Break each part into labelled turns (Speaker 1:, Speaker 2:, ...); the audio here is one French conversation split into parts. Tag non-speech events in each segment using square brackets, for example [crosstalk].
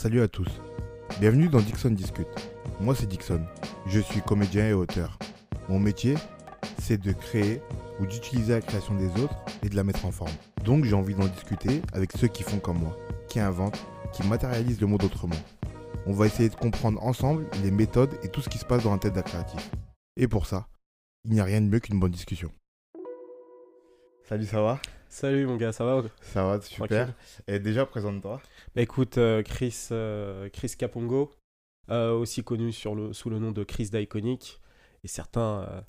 Speaker 1: Salut à tous. Bienvenue dans Dixon Discute. Moi c'est Dixon. Je suis comédien et auteur. Mon métier, c'est de créer ou d'utiliser la création des autres et de la mettre en forme. Donc j'ai envie d'en discuter avec ceux qui font comme moi, qui inventent, qui matérialisent le monde autrement. On va essayer de comprendre ensemble les méthodes et tout ce qui se passe dans la tête d'un créatif. Et pour ça, il n'y a rien de mieux qu'une bonne discussion. Salut, ça va?
Speaker 2: Salut mon gars, ça va
Speaker 1: Ça va, super.
Speaker 2: Tranquille.
Speaker 1: Et déjà, présente-toi.
Speaker 2: Bah écoute, euh, Chris, euh, Chris Capongo, euh, aussi connu sur le, sous le nom de Chris d'Iconic, et certains,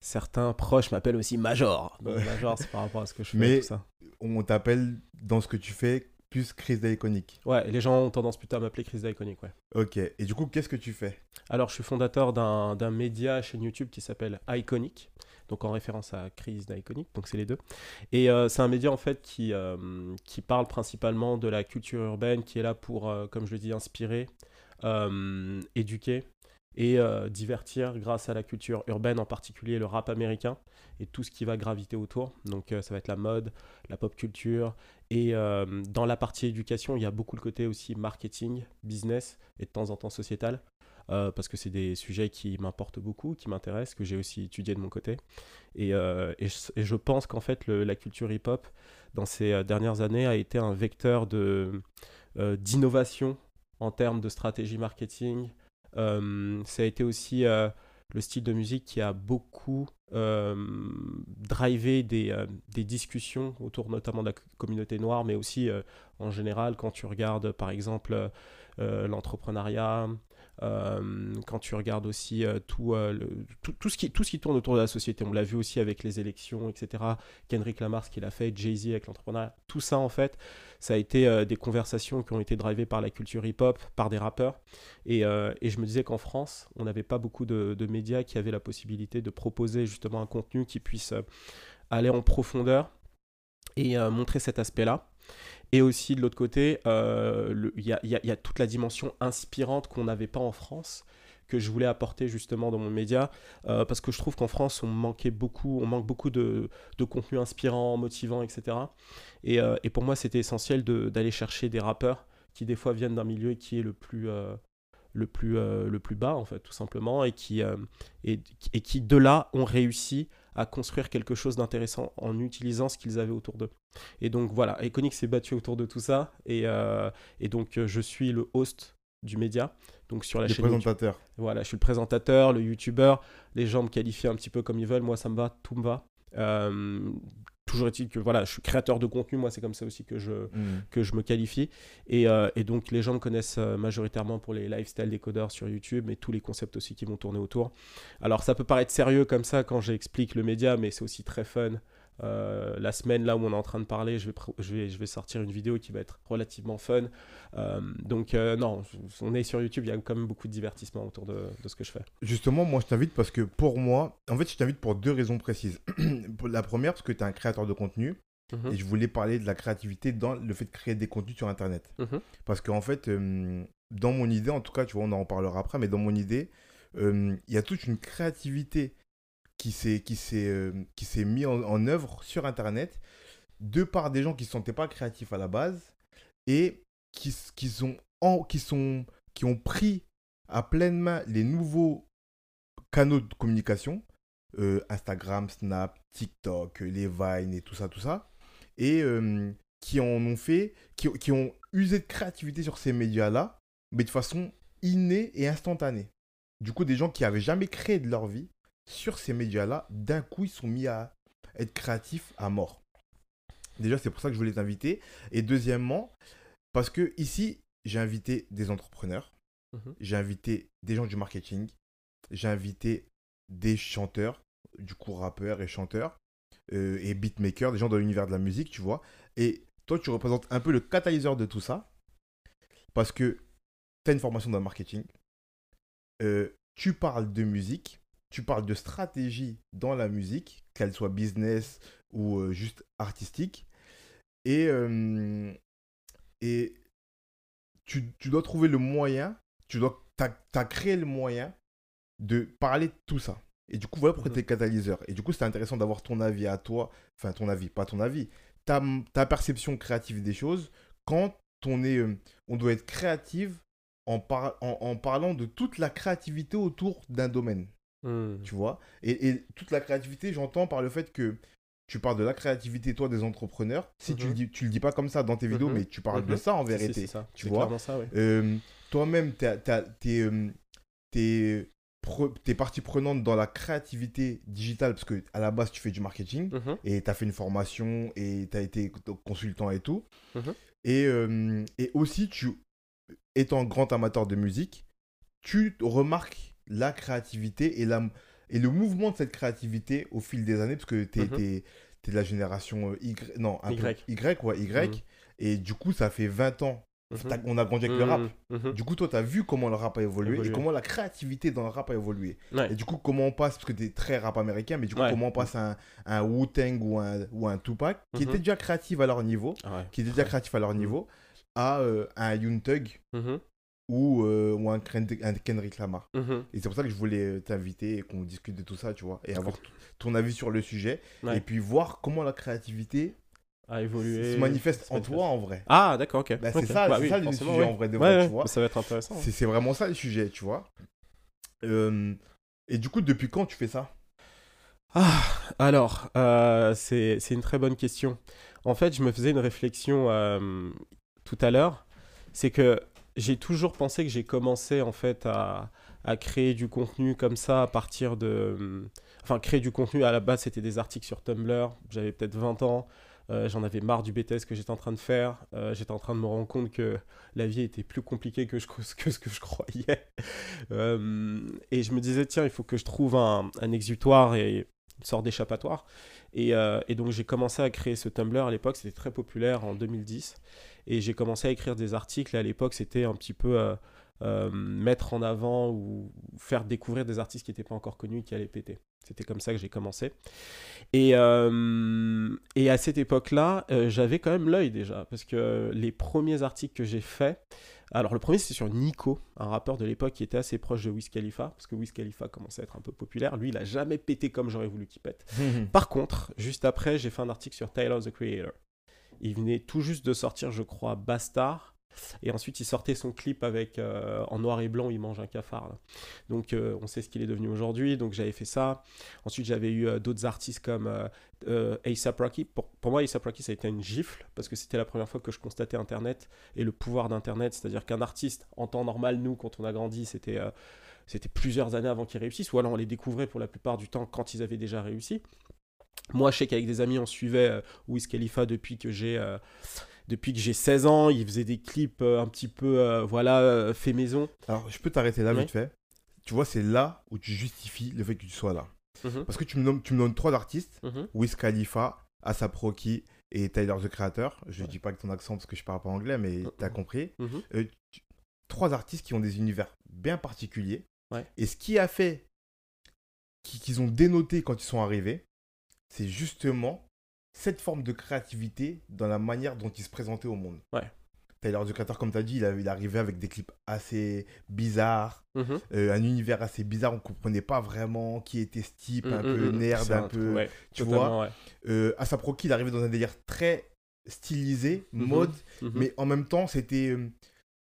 Speaker 2: certains proches m'appellent aussi Major. Donc. Major, c'est par rapport à ce que je fais,
Speaker 1: Mais-
Speaker 2: tout ça.
Speaker 1: On t'appelle dans ce que tu fais plus Chris d'Iconic.
Speaker 2: Ouais, et les gens ont tendance plutôt à m'appeler Chris d'Iconic, ouais.
Speaker 1: Ok. Et du coup, qu'est-ce que tu fais?
Speaker 2: Alors, je suis fondateur d'un d'un média chaîne YouTube qui s'appelle Iconic, donc en référence à Chris d'Iconic, donc c'est les deux. Et euh, c'est un média en fait qui, euh, qui parle principalement de la culture urbaine, qui est là pour, euh, comme je le dis, inspirer, éduquer et divertir grâce à la culture urbaine, en particulier le rap américain et tout ce qui va graviter autour. Donc ça va être la mode, la pop culture. Et dans la partie éducation, il y a beaucoup le côté aussi marketing, business et de temps en temps sociétal. Euh, parce que c'est des sujets qui m'importent beaucoup, qui m'intéressent, que j'ai aussi étudié de mon côté. Et, euh, et, je, pense qu'en fait, la culture hip-hop, dans ces euh, dernières années, a été un vecteur de, d'innovation en termes de stratégie marketing. Ça a été aussi le style de musique qui a beaucoup drivé des, des discussions autour notamment de la communauté noire, mais aussi en général quand tu regardes par exemple l'entrepreneuriat, quand tu regardes aussi euh, tout, euh, tout, tout ce qui, tout ce qui tourne autour de la société. On l'a vu aussi avec les élections, etc. Kendrick Lamar, ce qu'il a fait, Jay-Z avec l'entrepreneuriat. Tout ça, en fait, ça a été euh, des conversations qui ont été drivées par la culture hip-hop, par des rappeurs. Et, euh, je me disais qu'en France, on n'avait pas beaucoup de, médias qui avaient la possibilité de proposer justement un contenu qui puisse euh, aller en profondeur et euh, montrer cet aspect-là. Et aussi de l'autre côté, euh, il y, a, toute la dimension inspirante qu'on n'avait pas en France, que je voulais apporter justement dans mon média, euh, parce que je trouve qu'en France, on manquait beaucoup, on manque beaucoup de, contenu inspirant, motivant, etc. Et, euh, et pour moi, c'était essentiel d'aller chercher des rappeurs qui des fois viennent d'un milieu qui est le plus, le plus, le plus bas, en fait, tout simplement, et qui, et qui de là ont réussi à construire quelque chose d'intéressant en utilisant ce qu'ils avaient autour d'eux. Et donc voilà, Iconic s'est battu autour de tout ça, et, euh, et donc euh, je suis le host du média, donc sur la
Speaker 1: Les
Speaker 2: chaîne YouTube.
Speaker 1: présentateurs.
Speaker 2: Voilà, je suis le présentateur, le youtubeur. Les gens me qualifient un petit peu comme ils veulent. Moi, ça me va, tout me va. Euh, toujours est-il que voilà, je suis créateur de contenu. Moi, c'est comme ça aussi que je, que je me qualifie. Et, euh, et donc, les gens me connaissent euh, majoritairement pour les lifestyle décodeurs sur YouTube, mais tous les concepts aussi qui vont tourner autour. Alors, ça peut paraître sérieux comme ça quand j'explique le média, mais c'est aussi très fun. Euh, la semaine là où on est en train de parler, je vais, je vais, je vais sortir une vidéo qui va être relativement fun. Euh, donc euh, non, on est sur YouTube, il y a quand même beaucoup de divertissement autour de, de ce que je fais.
Speaker 1: Justement, moi, je t'invite parce que pour moi, en fait, je t'invite pour deux raisons précises. [clears throat] La première, parce que tu es un créateur de contenu
Speaker 2: Mhm.
Speaker 1: et je voulais parler de la créativité dans le fait de créer des contenus sur Internet.
Speaker 2: Mhm.
Speaker 1: Parce qu'en fait, dans mon idée, en tout cas, tu vois, on en reparlera après, mais dans mon idée, il y a toute une créativité qui s'est qui s'est euh, qui s'est mis en, œuvre sur Internet de par des gens qui ne se sentaient pas créatifs à la base et qui, qui sont qui sont qui ont pris à pleine main les nouveaux canaux de communication euh, Instagram, Snap, TikTok, euh, les Vines et tout ça, tout ça, et qui en ont fait, qui, qui ont usé de créativité sur ces médias-là, mais de façon innée et instantanée. Du coup, des gens qui avaient jamais créé de leur vie sur ces médias-là, d'un coup, ils sont mis à être créatifs à mort. Déjà, c'est pour ça que je voulais t'inviter. Et deuxièmement, parce que ici, j'ai invité des entrepreneurs,
Speaker 2: Mhm.
Speaker 1: j'ai invité des gens du marketing, j'ai invité des chanteurs, du coup rappeurs et chanteurs, euh, et beatmakers, des gens dans l'univers de la musique, tu vois. Et toi, tu représentes un peu le catalyseur de tout ça, parce que tu as une formation dans le marketing, euh, tu parles de musique, tu parles de stratégie dans la musique, qu'elle soit business ou euh, juste artistique, et, euh, et tu, tu dois trouver le moyen, tu dois, t'as, t'as créé le moyen de parler de tout ça. Et du coup, voilà pourquoi
Speaker 2: Mhm.
Speaker 1: tu es catalyseur. Et du coup, c'est intéressant d'avoir ton avis à toi, enfin ton avis, pas ton avis, ta, ta perception créative des choses quand on, est, euh, on doit être créative en, par- en, en parlant de toute la créativité autour d'un domaine,
Speaker 2: Hmm.
Speaker 1: tu vois? Et, et toute la créativité, j'entends par le fait que tu parles de la créativité, toi, des entrepreneurs. Si tu,
Speaker 2: Mhm.
Speaker 1: le dis, tu le dis pas comme ça dans tes vidéos,
Speaker 2: Mhm.
Speaker 1: mais tu parles de
Speaker 2: Mhm.
Speaker 1: ça en vérité.
Speaker 2: c'est ça.
Speaker 1: tu vois? Euh, toi-même, t'es t'es partie prenante dans la créativité digitale parce que à la base, tu fais du marketing
Speaker 2: Mhm.
Speaker 1: et tu as fait une formation et tu as été consultant et tout.
Speaker 2: Mhm.
Speaker 1: Et, euh, et aussi, tu, étant grand amateur de musique, tu remarques la créativité et, la, et le mouvement de cette créativité au fil des années, parce que tu es,
Speaker 2: Mhm.
Speaker 1: de la génération euh, Y, non, un
Speaker 2: Y.
Speaker 1: Y, ouais, Y.
Speaker 2: Mhm.
Speaker 1: Et du coup, ça fait 20 ans.
Speaker 2: Mhm.
Speaker 1: T'as- On a grandi avec le rap.
Speaker 2: Mhm. Mhm.
Speaker 1: Du coup, toi, tu as vu comment le rap a évolué
Speaker 2: Évolué.
Speaker 1: et comment la créativité dans le rap a évolué.
Speaker 2: Ouais.
Speaker 1: Et du coup, comment on passe, parce que tu es très rap américain, mais du coup,
Speaker 2: Ouais.
Speaker 1: comment on passe à un, un Wu-Tang ou un, ou un Tupac, qui était déjà créatif à leur niveau,
Speaker 2: Ah ouais.
Speaker 1: qui était déjà créatif à leur niveau, à euh, un Yoon Thug. Ou, euh, ou un, un Kendrick Lamar.
Speaker 2: Mhm.
Speaker 1: Et c'est pour ça que je voulais euh, t'inviter et qu'on discute de tout ça, tu vois, et avoir ton avis sur le sujet,
Speaker 2: Ouais.
Speaker 1: et puis voir comment la créativité
Speaker 2: A évolué.
Speaker 1: se manifeste en toi en vrai.
Speaker 2: Ah, d'accord, ok.
Speaker 1: Bah, c'est ça,
Speaker 2: Bah oui,
Speaker 1: ça le sujet
Speaker 2: ouais.
Speaker 1: en vrai de
Speaker 2: Ouais,
Speaker 1: vrai,
Speaker 2: ouais,
Speaker 1: tu vois.
Speaker 2: Ça va être intéressant.
Speaker 1: C'est c'est vraiment ça le sujet, tu vois. Euh, et du coup, depuis quand tu fais ça?
Speaker 2: Ah, alors, euh, c'est c'est une très bonne question. En fait, je me faisais une réflexion euh, tout à l'heure. C'est que j'ai toujours pensé que j'ai commencé en fait à, créer du contenu comme ça à partir de... Enfin, créer du contenu, à la base, c'était des articles sur Tumblr. J'avais peut-être 20 ans. Euh, J'en avais marre du BTS que j'étais en train de faire. Euh, j'étais en train de me rendre compte que la vie était plus compliquée que, je, [laughs] que ce que je croyais. Euh, et je me disais, tiens, il faut que je trouve un, exutoire et une sorte d'échappatoire. Euh, et donc j'ai commencé à créer ce Tumblr à l'époque, c'était très populaire en 2010. Et j'ai commencé à écrire des articles. Et à l'époque, c'était un petit peu euh, euh, mettre en avant ou faire découvrir des artistes qui n'étaient pas encore connus, qui allaient péter. C'était comme ça que j'ai commencé. Et, euh, et à cette époque-là, j'avais quand même l'œil déjà, parce que les premiers articles que j'ai faits, alors le premier c'était sur Nico, un rappeur de l'époque qui était assez proche de Wiz Khalifa, parce que Wiz Khalifa commençait à être un peu populaire. Lui, il a jamais pété comme j'aurais voulu qu'il pète. [laughs] Par contre, juste après, j'ai fait un article sur Tyler the Creator. Il venait tout juste de sortir, je crois, Bastard. Et ensuite, il sortait son clip avec euh, en noir et blanc, il mange un cafard. Donc, euh, on sait ce qu'il est devenu aujourd'hui. Donc, j'avais fait ça. Ensuite, j'avais eu euh, d'autres artistes comme A$AP Rocky. Pour, pour moi, A$AP Rocky, ça a été une gifle parce que c'était la première fois que je constatais Internet et le pouvoir d'Internet. C'est-à-dire qu'un artiste, en temps normal, nous, quand on a grandi, c'était c'était plusieurs années avant qu'ils réussissent, ou alors on les découvrait pour la plupart du temps quand ils avaient déjà réussi. Moi, je sais qu'avec des amis, on suivait euh, Wiz Khalifa depuis que j'ai euh, depuis que j'ai 16 ans. Il faisait des clips euh, un petit peu, voilà, fait maison.
Speaker 1: Alors, je peux t'arrêter là
Speaker 2: Ouais.
Speaker 1: vite fait. Tu vois, c'est là où tu justifies le fait que tu sois là.
Speaker 2: Mhm,
Speaker 1: Parce que tu me nommes, tu me nommes trois artistes
Speaker 2: mhm,
Speaker 1: Wiz Khalifa, ASAP Rocky et Tyler the Creator. Je
Speaker 2: Ouais.
Speaker 1: dis pas avec ton accent parce que je parle pas anglais, mais
Speaker 2: Mhm.
Speaker 1: t'as compris.
Speaker 2: mhm.
Speaker 1: Euh, tu- Trois artistes qui ont des univers bien particuliers.
Speaker 2: Ouais.
Speaker 1: Et ce qui a fait qui- qu'ils ont dénoté quand ils sont arrivés, c'est justement cette forme de créativité dans la manière dont ils se présentaient au monde.
Speaker 2: Ouais.
Speaker 1: Tyler the Creator, comme tu as dit, il, il arrivait avec des clips assez bizarres,
Speaker 2: Mhm.
Speaker 1: euh, un univers assez bizarre, on comprenait pas vraiment qui était ce type, un
Speaker 2: Mhm,
Speaker 1: peu
Speaker 2: mhm.
Speaker 1: nerd,
Speaker 2: C'est
Speaker 1: un peu,
Speaker 2: ouais,
Speaker 1: tu vois.
Speaker 2: ouais.
Speaker 1: Euh, il arrivait dans un délire très stylisé,
Speaker 2: Mhm.
Speaker 1: mode,
Speaker 2: Mhm.
Speaker 1: mais en même temps, c'était euh,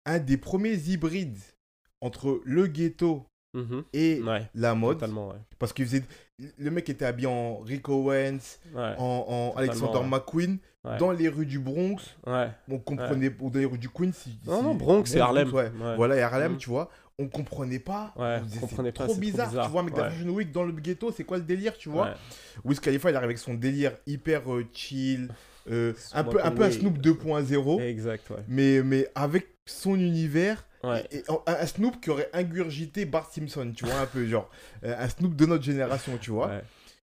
Speaker 1: un des premiers hybrides entre le ghetto et
Speaker 2: Ouais,
Speaker 1: la mode. Parce qu'il faisait. Le mec était habillé en Rick Owens,
Speaker 2: Ouais,
Speaker 1: en, en Alexander
Speaker 2: ouais.
Speaker 1: McQueen,
Speaker 2: Ouais.
Speaker 1: dans les rues du Bronx.
Speaker 2: ouais.
Speaker 1: On comprenait. Ou dans les rues du Queens. Si,
Speaker 2: Non,
Speaker 1: si-
Speaker 2: non, Bronx et Harlem.
Speaker 1: Voilà, et Harlem,
Speaker 2: Mhm.
Speaker 1: tu vois. On comprenait pas. C'est trop bizarre. Tu vois, mec, dans le ghetto, c'est quoi le délire, tu vois? Wiz Khalifa, il arrive avec son délire hyper euh, chill, euh, un, peu, un peu un. Snoop 2.0,
Speaker 2: Exact, ouais.
Speaker 1: mais, mais avec son univers,
Speaker 2: Ouais.
Speaker 1: et, et un, Snoop qui aurait ingurgité Bart Simpson, tu vois, un peu genre, euh, un Snoop de notre génération, tu vois.
Speaker 2: Ouais.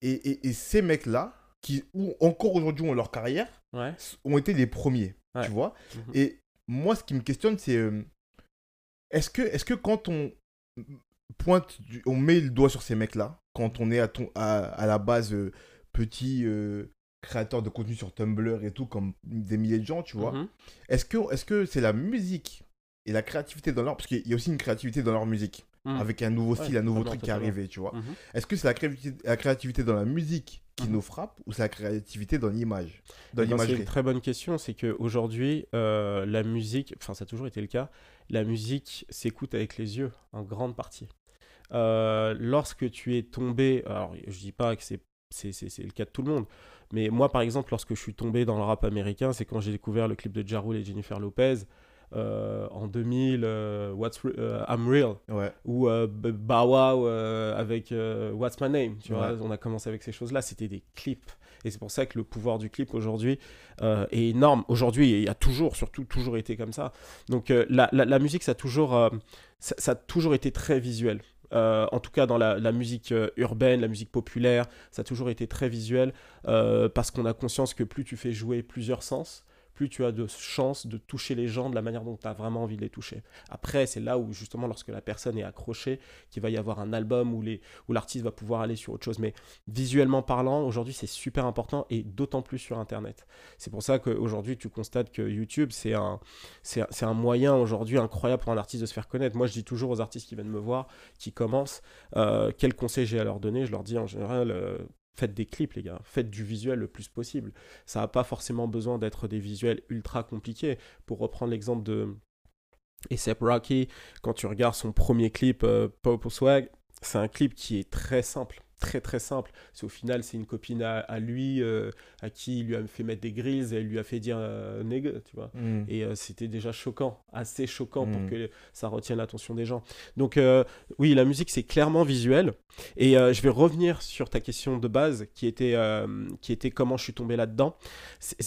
Speaker 1: Et, ces mecs-là, qui ou encore aujourd'hui ont leur carrière,
Speaker 2: Ouais.
Speaker 1: ont été les premiers, tu vois.
Speaker 2: Mhm.
Speaker 1: Et moi, ce qui me questionne, c'est euh, est-ce que, est que quand on pointe, on met le doigt sur ces mecs-là, quand on est à, ton, à, à la base euh, petit euh, créateur de contenu sur Tumblr et tout, comme des milliers de gens, tu vois, est-ce que est-ce que c'est la musique et la créativité dans leur... Parce qu'il y a aussi une créativité dans leur musique,
Speaker 2: Mhm.
Speaker 1: avec un nouveau
Speaker 2: Ouais,
Speaker 1: style, un nouveau truc qui est arrivé, tu vois.
Speaker 2: Mhm.
Speaker 1: Est-ce que c'est la créativité, la créativité dans la musique qui
Speaker 2: Mhm.
Speaker 1: nous frappe ou c'est la créativité dans l'image Dans
Speaker 2: Eh ben, c'est une très bonne question. C'est qu'aujourd'hui, euh, la musique, enfin, ça a toujours été le cas, la musique s'écoute avec les yeux, en grande partie. Euh, lorsque tu es tombé, alors je dis pas que c'est c'est le cas de tout le monde, mais moi, par exemple, lorsque je suis tombé dans le rap américain, c'est quand j'ai découvert le clip de Ja Rule et Jennifer Lopez. euh, en 2000, euh, What's Re- euh, I'm Real,
Speaker 1: Ouais.
Speaker 2: ou Bow Wow avec What's My Name, tu vois,
Speaker 1: Ouais.
Speaker 2: on a commencé avec ces choses-là, c'était des clips. Et c'est pour ça que le pouvoir du clip aujourd'hui est énorme. Aujourd'hui, il y a toujours, surtout, toujours été comme ça. Donc la, la- la musique, ça a toujours, ça, ça a toujours été très visuel. Euh, en tout cas, dans la, musique euh, urbaine, la musique populaire, ça a toujours été très visuel euh, parce qu'on a conscience que plus tu fais jouer plusieurs sens, plus tu as de chances de toucher les gens de la manière dont tu as vraiment envie de les toucher. Après, c'est là où justement, lorsque la personne est accrochée, qu'il va y avoir un album où, les, où l'artiste va pouvoir aller sur autre chose. Mais visuellement parlant, aujourd'hui, c'est super important et d'autant plus sur Internet. C'est pour ça qu'aujourd'hui, tu constates que YouTube, c'est un, c'est, un moyen aujourd'hui incroyable pour un artiste de se faire connaître. Moi, je dis toujours aux artistes qui viennent me voir, qui commencent, euh, quel conseil j'ai à leur donner? Je leur dis en général, euh, faites des clips, les gars. Faites du visuel le plus possible. Ça n'a pas forcément besoin d'être des visuels ultra compliqués. Pour reprendre l'exemple de A$AP Rocky, quand tu regardes son premier clip, euh, Purple Swag, c'est un clip qui est très simple. Très très simple. C'est au final, c'est une copine à, à lui, euh, à qui il lui a fait mettre des grilles et elle lui a fait dire euh, nègre, tu vois.
Speaker 1: Mm.
Speaker 2: Et euh, c'était déjà choquant, assez choquant pour
Speaker 1: Mm.
Speaker 2: que ça retienne l'attention des gens. Donc euh, oui, la musique c'est clairement visuel. Et je vais revenir sur ta question de base qui était, qui était comment je suis tombé là-dedans.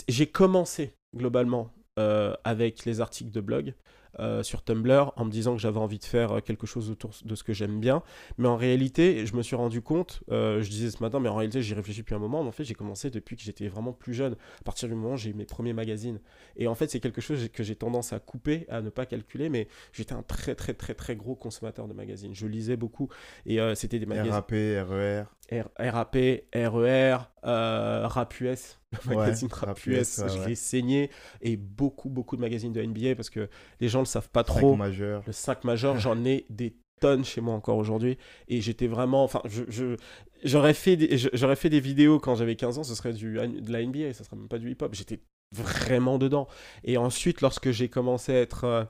Speaker 2: J'ai commencé globalement avec les articles de blog. Euh, sur Tumblr en me disant que j'avais envie de faire euh, quelque chose autour de ce que j'aime bien mais en réalité je me suis rendu compte euh, je disais ce matin mais en réalité j'y réfléchis depuis un moment mais en fait j'ai commencé depuis que j'étais vraiment plus jeune à partir du moment où j'ai eu mes premiers magazines et en fait, c'est quelque chose que j'ai tendance à couper, à ne pas calculer, mais j'étais un très très très très gros consommateur de magazines. Je lisais beaucoup et c'était des magazines
Speaker 1: RAP, RER.
Speaker 2: R- RAP, RER, euh, Rap US, le [laughs]
Speaker 1: Ouais,
Speaker 2: magazine Rap,
Speaker 1: Rap
Speaker 2: US,
Speaker 1: US, ouais,
Speaker 2: je
Speaker 1: ouais.
Speaker 2: l'ai saigné et beaucoup beaucoup de magazines de NBA parce que les gens ne le savent pas trop. Le 5 majeur, j'en ai des tonnes chez moi encore aujourd'hui. Et j'étais vraiment. Enfin, je, j'aurais, fait des, j'aurais fait des vidéos quand j'avais 15 ans, ce serait du, de la NBA, ça serait même pas du hip-hop. J'étais vraiment dedans. Et ensuite, lorsque j'ai commencé à être. euh,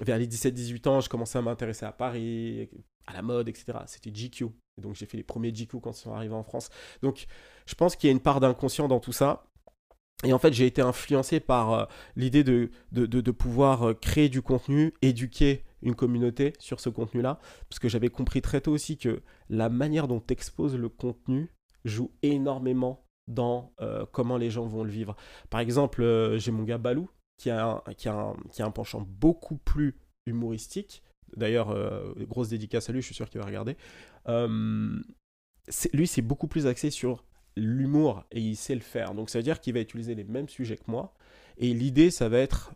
Speaker 2: vers les 17-18 ans, je commençais à m'intéresser à Paris, à la mode, etc. C'était GQ. Et donc j'ai fait les premiers GQ quand ils sont arrivés en France. Donc je pense qu'il y a une part d'inconscient dans tout ça. Et en fait, j'ai été influencé par euh, l'idée de, de, de- pouvoir euh, créer du contenu, éduquer une communauté sur ce contenu-là, parce que j'avais compris très tôt aussi que la manière dont exposes le contenu joue énormément dans euh, comment les gens vont le vivre. Par exemple, j'ai mon gars Balou, qui a, un, qui, a un, qui a un penchant beaucoup plus humoristique. D'ailleurs, grosse dédicace à lui, je suis sûr qu'il va regarder. Lui, c'est beaucoup plus axé sur l'humour et il sait le faire. Donc ça veut dire qu'il va utiliser les mêmes sujets que moi. Et l'idée, ça va être,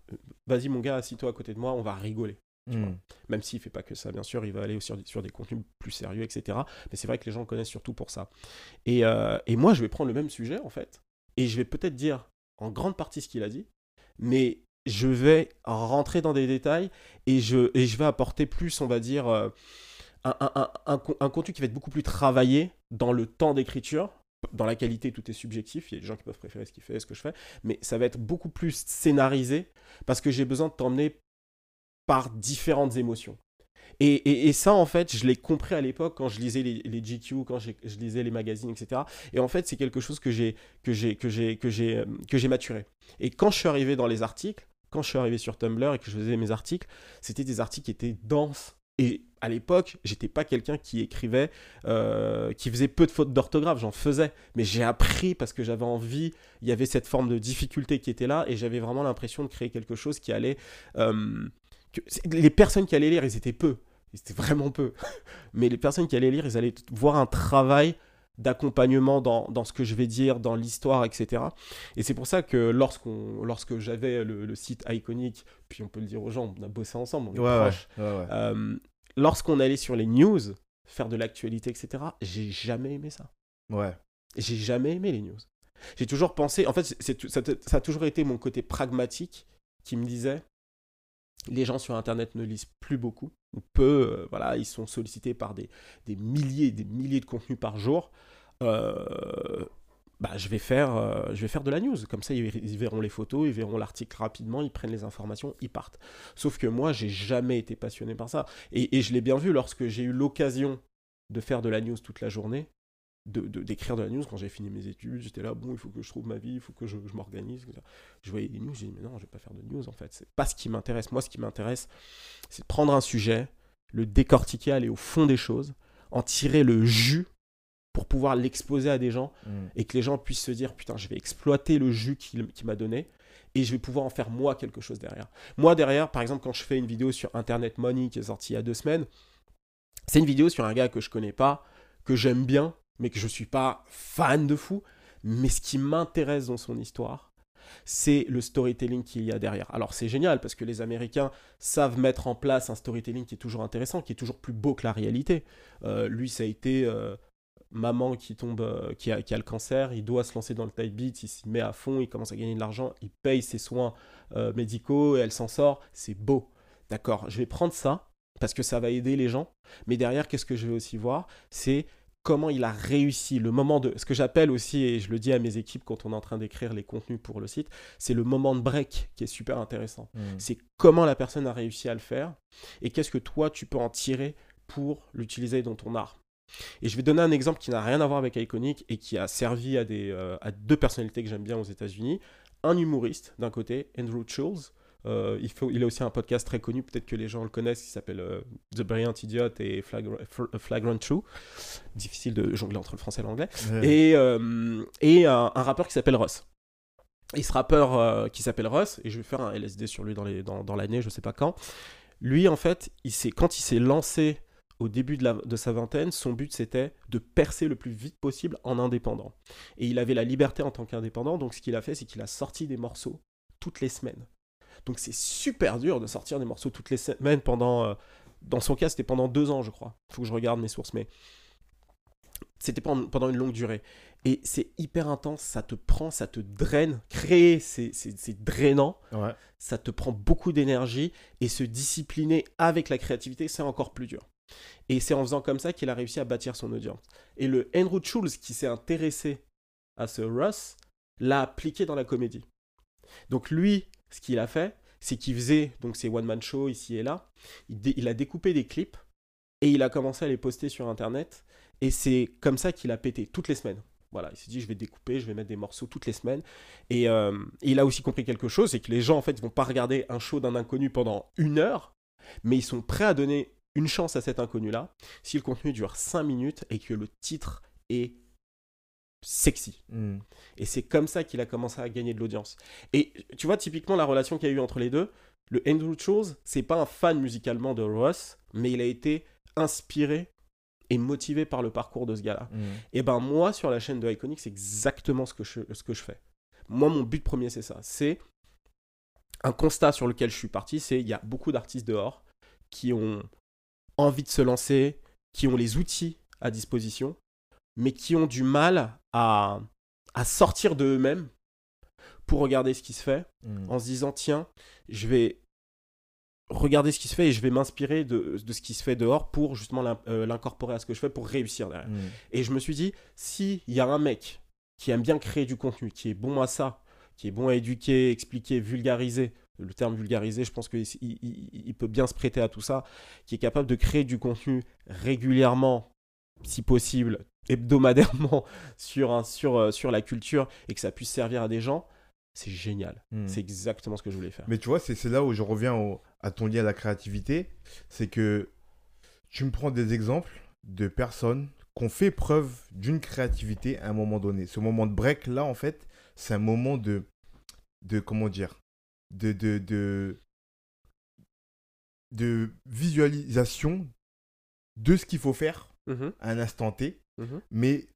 Speaker 2: vas-y mon gars, assis-toi à côté de moi, on va rigoler.
Speaker 1: Mm.
Speaker 2: Même s'il fait pas que ça, bien sûr, il va aller sur, sur des contenus plus sérieux, etc. Mais c'est vrai que les gens le connaissent surtout pour ça. Et, euh, et moi, je vais prendre le même sujet, en fait, et je vais peut-être dire en grande partie ce qu'il a dit, mais je vais rentrer dans des détails et je, et je vais apporter plus, on va dire, euh, un, un- un contenu qui va être beaucoup plus travaillé dans le temps d'écriture. Dans la qualité, tout est subjectif. Il y a des gens qui peuvent préférer ce qu'il fait, ce que je fais. Mais ça va être beaucoup plus scénarisé parce que j'ai besoin de t'emmener par différentes émotions. Et, ça, en fait, je l'ai compris à l'époque quand je lisais les, GQ, quand j'ai- je lisais les magazines, etc. Et en fait, c'est quelque chose que j'ai que j'ai que j'ai que j'ai euh, que j'ai maturé. Et quand je suis arrivé dans les articles, quand je suis arrivé sur Tumblr et que je faisais mes articles, c'était des articles qui étaient denses. Et à l'époque, j'étais pas quelqu'un qui écrivait, euh, qui faisait peu de fautes d'orthographe, j'en faisais, mais j'ai appris parce que j'avais envie. Il y avait cette forme de difficulté qui était là, et j'avais vraiment l'impression de créer quelque chose qui allait. euh, que- les personnes qui allaient lire, ils étaient peu, ils étaient vraiment peu. [laughs] Mais les personnes qui allaient lire, ils allaient voir un travail d'accompagnement dans, dans ce que je vais dire, dans l'histoire, etc. Et c'est pour ça que lorsqu'on, lorsque j'avais le, le site iconique, puis on peut le dire aux gens, on a bossé ensemble, on est
Speaker 1: Ouais, ouais,
Speaker 2: proches,
Speaker 1: ouais, ouais.
Speaker 2: euh, lorsqu'on allait sur les news, faire de l'actualité, etc., j'ai jamais aimé ça.
Speaker 1: Ouais.
Speaker 2: J'ai jamais aimé les news. J'ai toujours pensé, en fait, c'est- c'est- ça, ça a toujours été mon côté pragmatique qui me disait, les gens sur Internet ne lisent plus beaucoup, ou peu, euh, voilà, ils sont sollicités par des, des milliers et des milliers de contenus par jour. Euh, bah, je, vais faire, euh, je vais faire de la news. Comme ça, ils, verront les photos, ils verront l'article rapidement, ils prennent les informations, ils partent. Sauf que moi, j'ai jamais été passionné par ça. Et, je l'ai bien vu lorsque j'ai eu l'occasion de faire de la news toute la journée, de d'écrire de, la news quand j'ai fini mes études. J'étais là, bon, il faut que je trouve ma vie, il faut que je, je m'organise. Je voyais des news, j'ai dit, mais non, je vais pas faire de news en fait. C'est pas ce qui m'intéresse. Moi, ce qui m'intéresse, c'est de prendre un sujet, le décortiquer, aller au fond des choses, en tirer le jus pour pouvoir l'exposer à des gens
Speaker 1: Mm.
Speaker 2: et que les gens puissent se dire putain je vais exploiter le jus qu'il m'a donné et je vais pouvoir en faire moi quelque chose derrière. Moi derrière par exemple quand je fais une vidéo sur Internet Money qui est sortie il y a deux semaines, c'est une vidéo sur un gars que je connais pas, que j'aime bien mais que je suis pas fan de fou, mais ce qui m'intéresse dans son histoire c'est le storytelling qu'il y a derrière. Alors c'est génial parce que les Américains savent mettre en place un storytelling qui est toujours intéressant, qui est toujours plus beau que la réalité. Euh, lui, ça a été euh, maman qui tombe, euh, qui, a, qui a le cancer, il doit se lancer dans le type beat, il s'y met à fond, il commence à gagner de l'argent, il paye ses soins euh, médicaux, et elle s'en sort, c'est beau. D'accord, je vais prendre ça parce que ça va aider les gens, mais derrière, qu'est-ce que je vais aussi voir? C'est comment il a réussi, le moment de... Ce que j'appelle aussi, et je le dis à mes équipes quand on est en train d'écrire les contenus pour le site, c'est le moment de break qui est super intéressant
Speaker 1: Mm.
Speaker 2: c'est comment la personne a réussi à le faire et qu'est-ce que toi tu peux en tirer pour l'utiliser dans ton art? Et je vais donner un exemple qui n'a rien à voir avec Iconic et qui a servi à, des, euh, à deux personnalités que j'aime bien aux États-Unis. Un humoriste d'un côté, Andrew Schulz. Euh, il, faut, il a aussi un podcast très connu, peut-être que les gens le connaissent, qui s'appelle euh, The Brilliant Idiot et Flagra- Fl- Flagrant True. Difficile de jongler entre le français et l'anglais
Speaker 1: Ouais.
Speaker 2: et, et un, un rappeur qui s'appelle Russ. Et ce rappeur qui s'appelle Russ, et je vais faire un LSD sur lui dans, les- dans, dans l'année, je sais pas quand, lui en fait, il quand il s'est lancé au début de, la- de sa vingtaine, son but c'était de percer le plus vite possible en indépendant. Et il avait la liberté en tant qu'indépendant, donc ce qu'il a fait, c'est qu'il a sorti des morceaux toutes les semaines. Donc c'est super dur de sortir des morceaux toutes les semaines pendant... euh, dans son cas, c'était pendant deux ans, je crois. faut que je regarde mes sources, mais c'était pendant une longue durée. Et c'est hyper intense, ça te prend, ça te draine. Créer, c'est drainant,
Speaker 1: Ouais.
Speaker 2: ça te prend beaucoup d'énergie. Et se discipliner avec la créativité, c'est encore plus dur. Et c'est en faisant comme ça qu'il a réussi à bâtir son audience. Et le Andrew Schulz qui s'est intéressé à ce Russ l'a appliqué dans la comédie. Donc lui, ce qu'il a fait, c'est qu'il faisait donc one-man shows ici et là. Il, a découpé des clips et il a commencé à les poster sur Internet. Et c'est comme ça qu'il a pété toutes les semaines. Voilà, il s'est dit je vais découper, je vais mettre des morceaux toutes les semaines. Et, euh, il a aussi compris quelque chose, c'est que les gens en fait vont pas regarder un show d'un inconnu pendant une heure, mais ils sont prêts à donner une chance à cet inconnu-là si le contenu dure 5 minutes et que le titre est sexy.
Speaker 1: Mm.
Speaker 2: Et c'est comme ça qu'il a commencé à gagner de l'audience. Et tu vois, typiquement, la relation qu'il y a eu entre les deux, le Andrew Schulz, c'est pas un fan musicalement de Ross, mais il a été inspiré et motivé par le parcours de ce gars-là.
Speaker 1: Mm.
Speaker 2: Et ben moi, sur la chaîne de Iconic, c'est exactement ce que, je, ce que je fais. Moi, mon but premier, c'est ça. C'est un constat sur lequel je suis parti, c'est il y a beaucoup d'artistes dehors qui ont envie de se lancer, qui ont les outils à disposition, mais qui ont du mal à, à sortir de eux-mêmes pour regarder ce qui se fait,
Speaker 1: Mm.
Speaker 2: en se disant tiens, je vais regarder ce qui se fait et je vais m'inspirer de, de ce qui se fait dehors pour justement euh, l'incorporer à ce que je fais pour réussir derrière.
Speaker 1: Mm.
Speaker 2: Et je me suis dit, s'il y a un mec qui aime bien créer du contenu, qui est bon à ça, qui est bon à éduquer, expliquer, vulgariser, le terme vulgariser, je pense qu'il il, il- il peut bien se prêter à tout ça, qui est capable de créer du contenu régulièrement, si possible, hebdomadairement, [laughs] sur, un, sur, euh, sur la culture et que ça puisse servir à des gens, c'est génial.
Speaker 1: Mm.
Speaker 2: C'est exactement ce que je voulais faire.
Speaker 1: Mais tu vois, c'est là où je reviens au- à ton lien à la créativité. C'est que tu me prends des exemples de personnes qui ont fait preuve d'une créativité à un moment donné. Ce moment de break là, en fait, c'est un moment de, de comment dire, de, de, de, de visualisation de ce qu'il faut faire
Speaker 2: Mhm,
Speaker 1: à un instant T,
Speaker 2: mhm.
Speaker 1: mais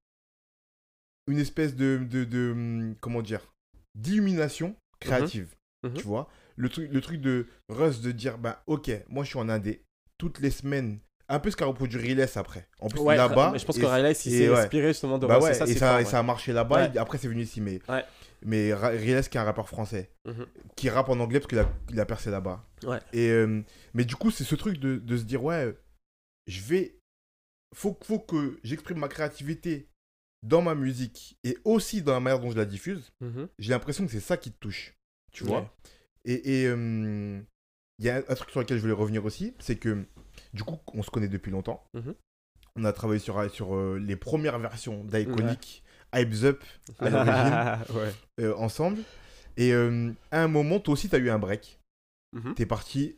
Speaker 1: une espèce de, de, de, hum, comment dire, d'illumination créative.
Speaker 2: Mhm.
Speaker 1: Tu vois le truc, le truc de Russ de dire, bah ok, moi je suis en Indé, toutes les semaines, un peu ce qu'a reproduit Riles après. En plus,
Speaker 2: Ouais,
Speaker 1: là-bas.
Speaker 2: je pense
Speaker 1: et-
Speaker 2: que Riley, il s'est
Speaker 1: ouais.
Speaker 2: inspiré justement de
Speaker 1: bah ouais,
Speaker 2: ça,
Speaker 1: et, ça,
Speaker 2: fort,
Speaker 1: et ça a marché là-bas, et après c'est venu ici. Mais,
Speaker 2: Ouais.
Speaker 1: Mais Riles qui est un rappeur français,
Speaker 2: Mhm.
Speaker 1: qui rappe en anglais parce qu'il a, il a percé là-bas.
Speaker 2: Ouais.
Speaker 1: Et, euh, mais du coup, c'est ce truc de, de se dire, ouais, je vais. Faut, faut que j'exprime ma créativité dans ma musique et aussi dans la manière dont je la diffuse,
Speaker 2: Mhm.
Speaker 1: j'ai l'impression que c'est ça qui te touche. Tu vois et, euh, il y a un truc sur lequel je voulais revenir aussi, c'est que du coup, on se connaît depuis longtemps.
Speaker 2: Mhm.
Speaker 1: On a travaillé sur, sur euh, les premières versions d'Iconic, Hypes Up [laughs] à l'origine,
Speaker 2: ouais.
Speaker 1: euh, ensemble. Et euh, à un moment, toi aussi, tu as eu un break.
Speaker 2: Mhm.
Speaker 1: T'es parti,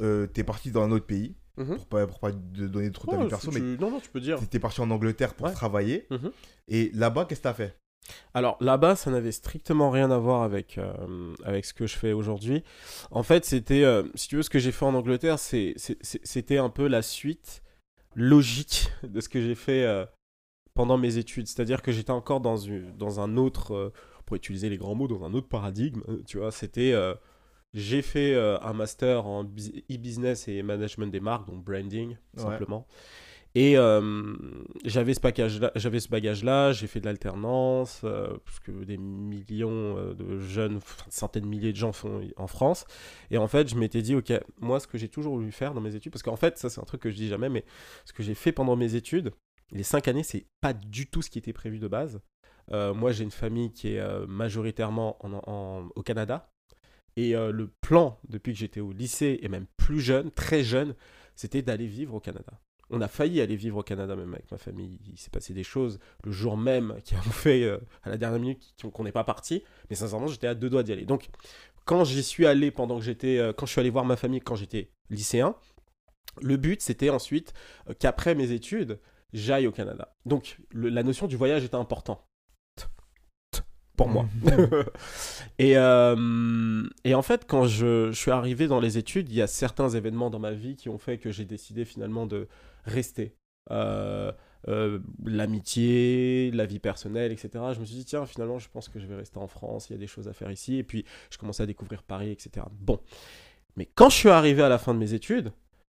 Speaker 1: euh, t'es parti dans un autre pays,
Speaker 2: Mhm.
Speaker 1: pour pas, pour pas de donner trop ta
Speaker 2: Ouais,
Speaker 1: vie perso,
Speaker 2: tu-
Speaker 1: mais
Speaker 2: Non, non, tu peux dire.
Speaker 1: t'étais parti en Angleterre pour
Speaker 2: Ouais.
Speaker 1: travailler.
Speaker 2: Mhm.
Speaker 1: Et là-bas, qu'est-ce que t'as fait?
Speaker 2: Alors là-bas, ça n'avait strictement rien à voir avec, euh, avec ce que je fais aujourd'hui. En fait, c'était, euh, si tu veux, ce que j'ai fait en Angleterre, c'était un peu la suite logique de ce que j'ai fait euh, pendant mes études. C'est-à-dire que j'étais encore dans, une, dans un autre, euh, pour utiliser les grands mots, dans un autre paradigme. euh, Tu vois, c'était, euh, j'ai fait euh, un master en bus- e-business et management des marques, donc branding,
Speaker 1: Ouais.
Speaker 2: simplement. Et euh, j'avais ce j'avais ce bagage-là, j'ai fait de l'alternance, euh, parce que des millions euh, de jeunes, enfin, centaines de milliers de gens font en France. Et en fait, je m'étais dit, ok, moi, ce que j'ai toujours voulu faire dans mes études, parce qu'en fait, ça c'est un truc que je dis jamais, mais ce que j'ai fait pendant mes études, les cinq années, c'est pas du tout ce qui était prévu de base. Euh, moi, j'ai une famille qui est euh, majoritairement en- en- au Canada. Et euh, le plan, depuis que j'étais au lycée, et même plus jeune, très jeune, c'était d'aller vivre au Canada. On a failli aller vivre au Canada même avec ma famille. Il s'est passé des choses le jour même qui ont [laughs] fait à la dernière minute qu'on n'est pas parti. Mais sincèrement, j'étais à deux doigts d'y aller. Donc, quand j'y suis allé pendant que j'étais, quand je suis allé voir ma famille quand j'étais lycéen, le but c'était ensuite qu'après mes études, j'aille au Canada. Donc, le- la notion du voyage était importante pour moi. [laughs] et, euh, et en fait, quand je, je suis arrivé dans les études, il y a certains événements dans ma vie qui ont fait que j'ai décidé finalement de rester. Euh, euh, L'amitié, la vie personnelle, etc. Je me suis dit, tiens, finalement, je pense que je vais rester en France, il y a des choses à faire ici. Et puis, je commençais à découvrir Paris, etc. Bon. Mais quand je suis arrivé à la fin de mes études,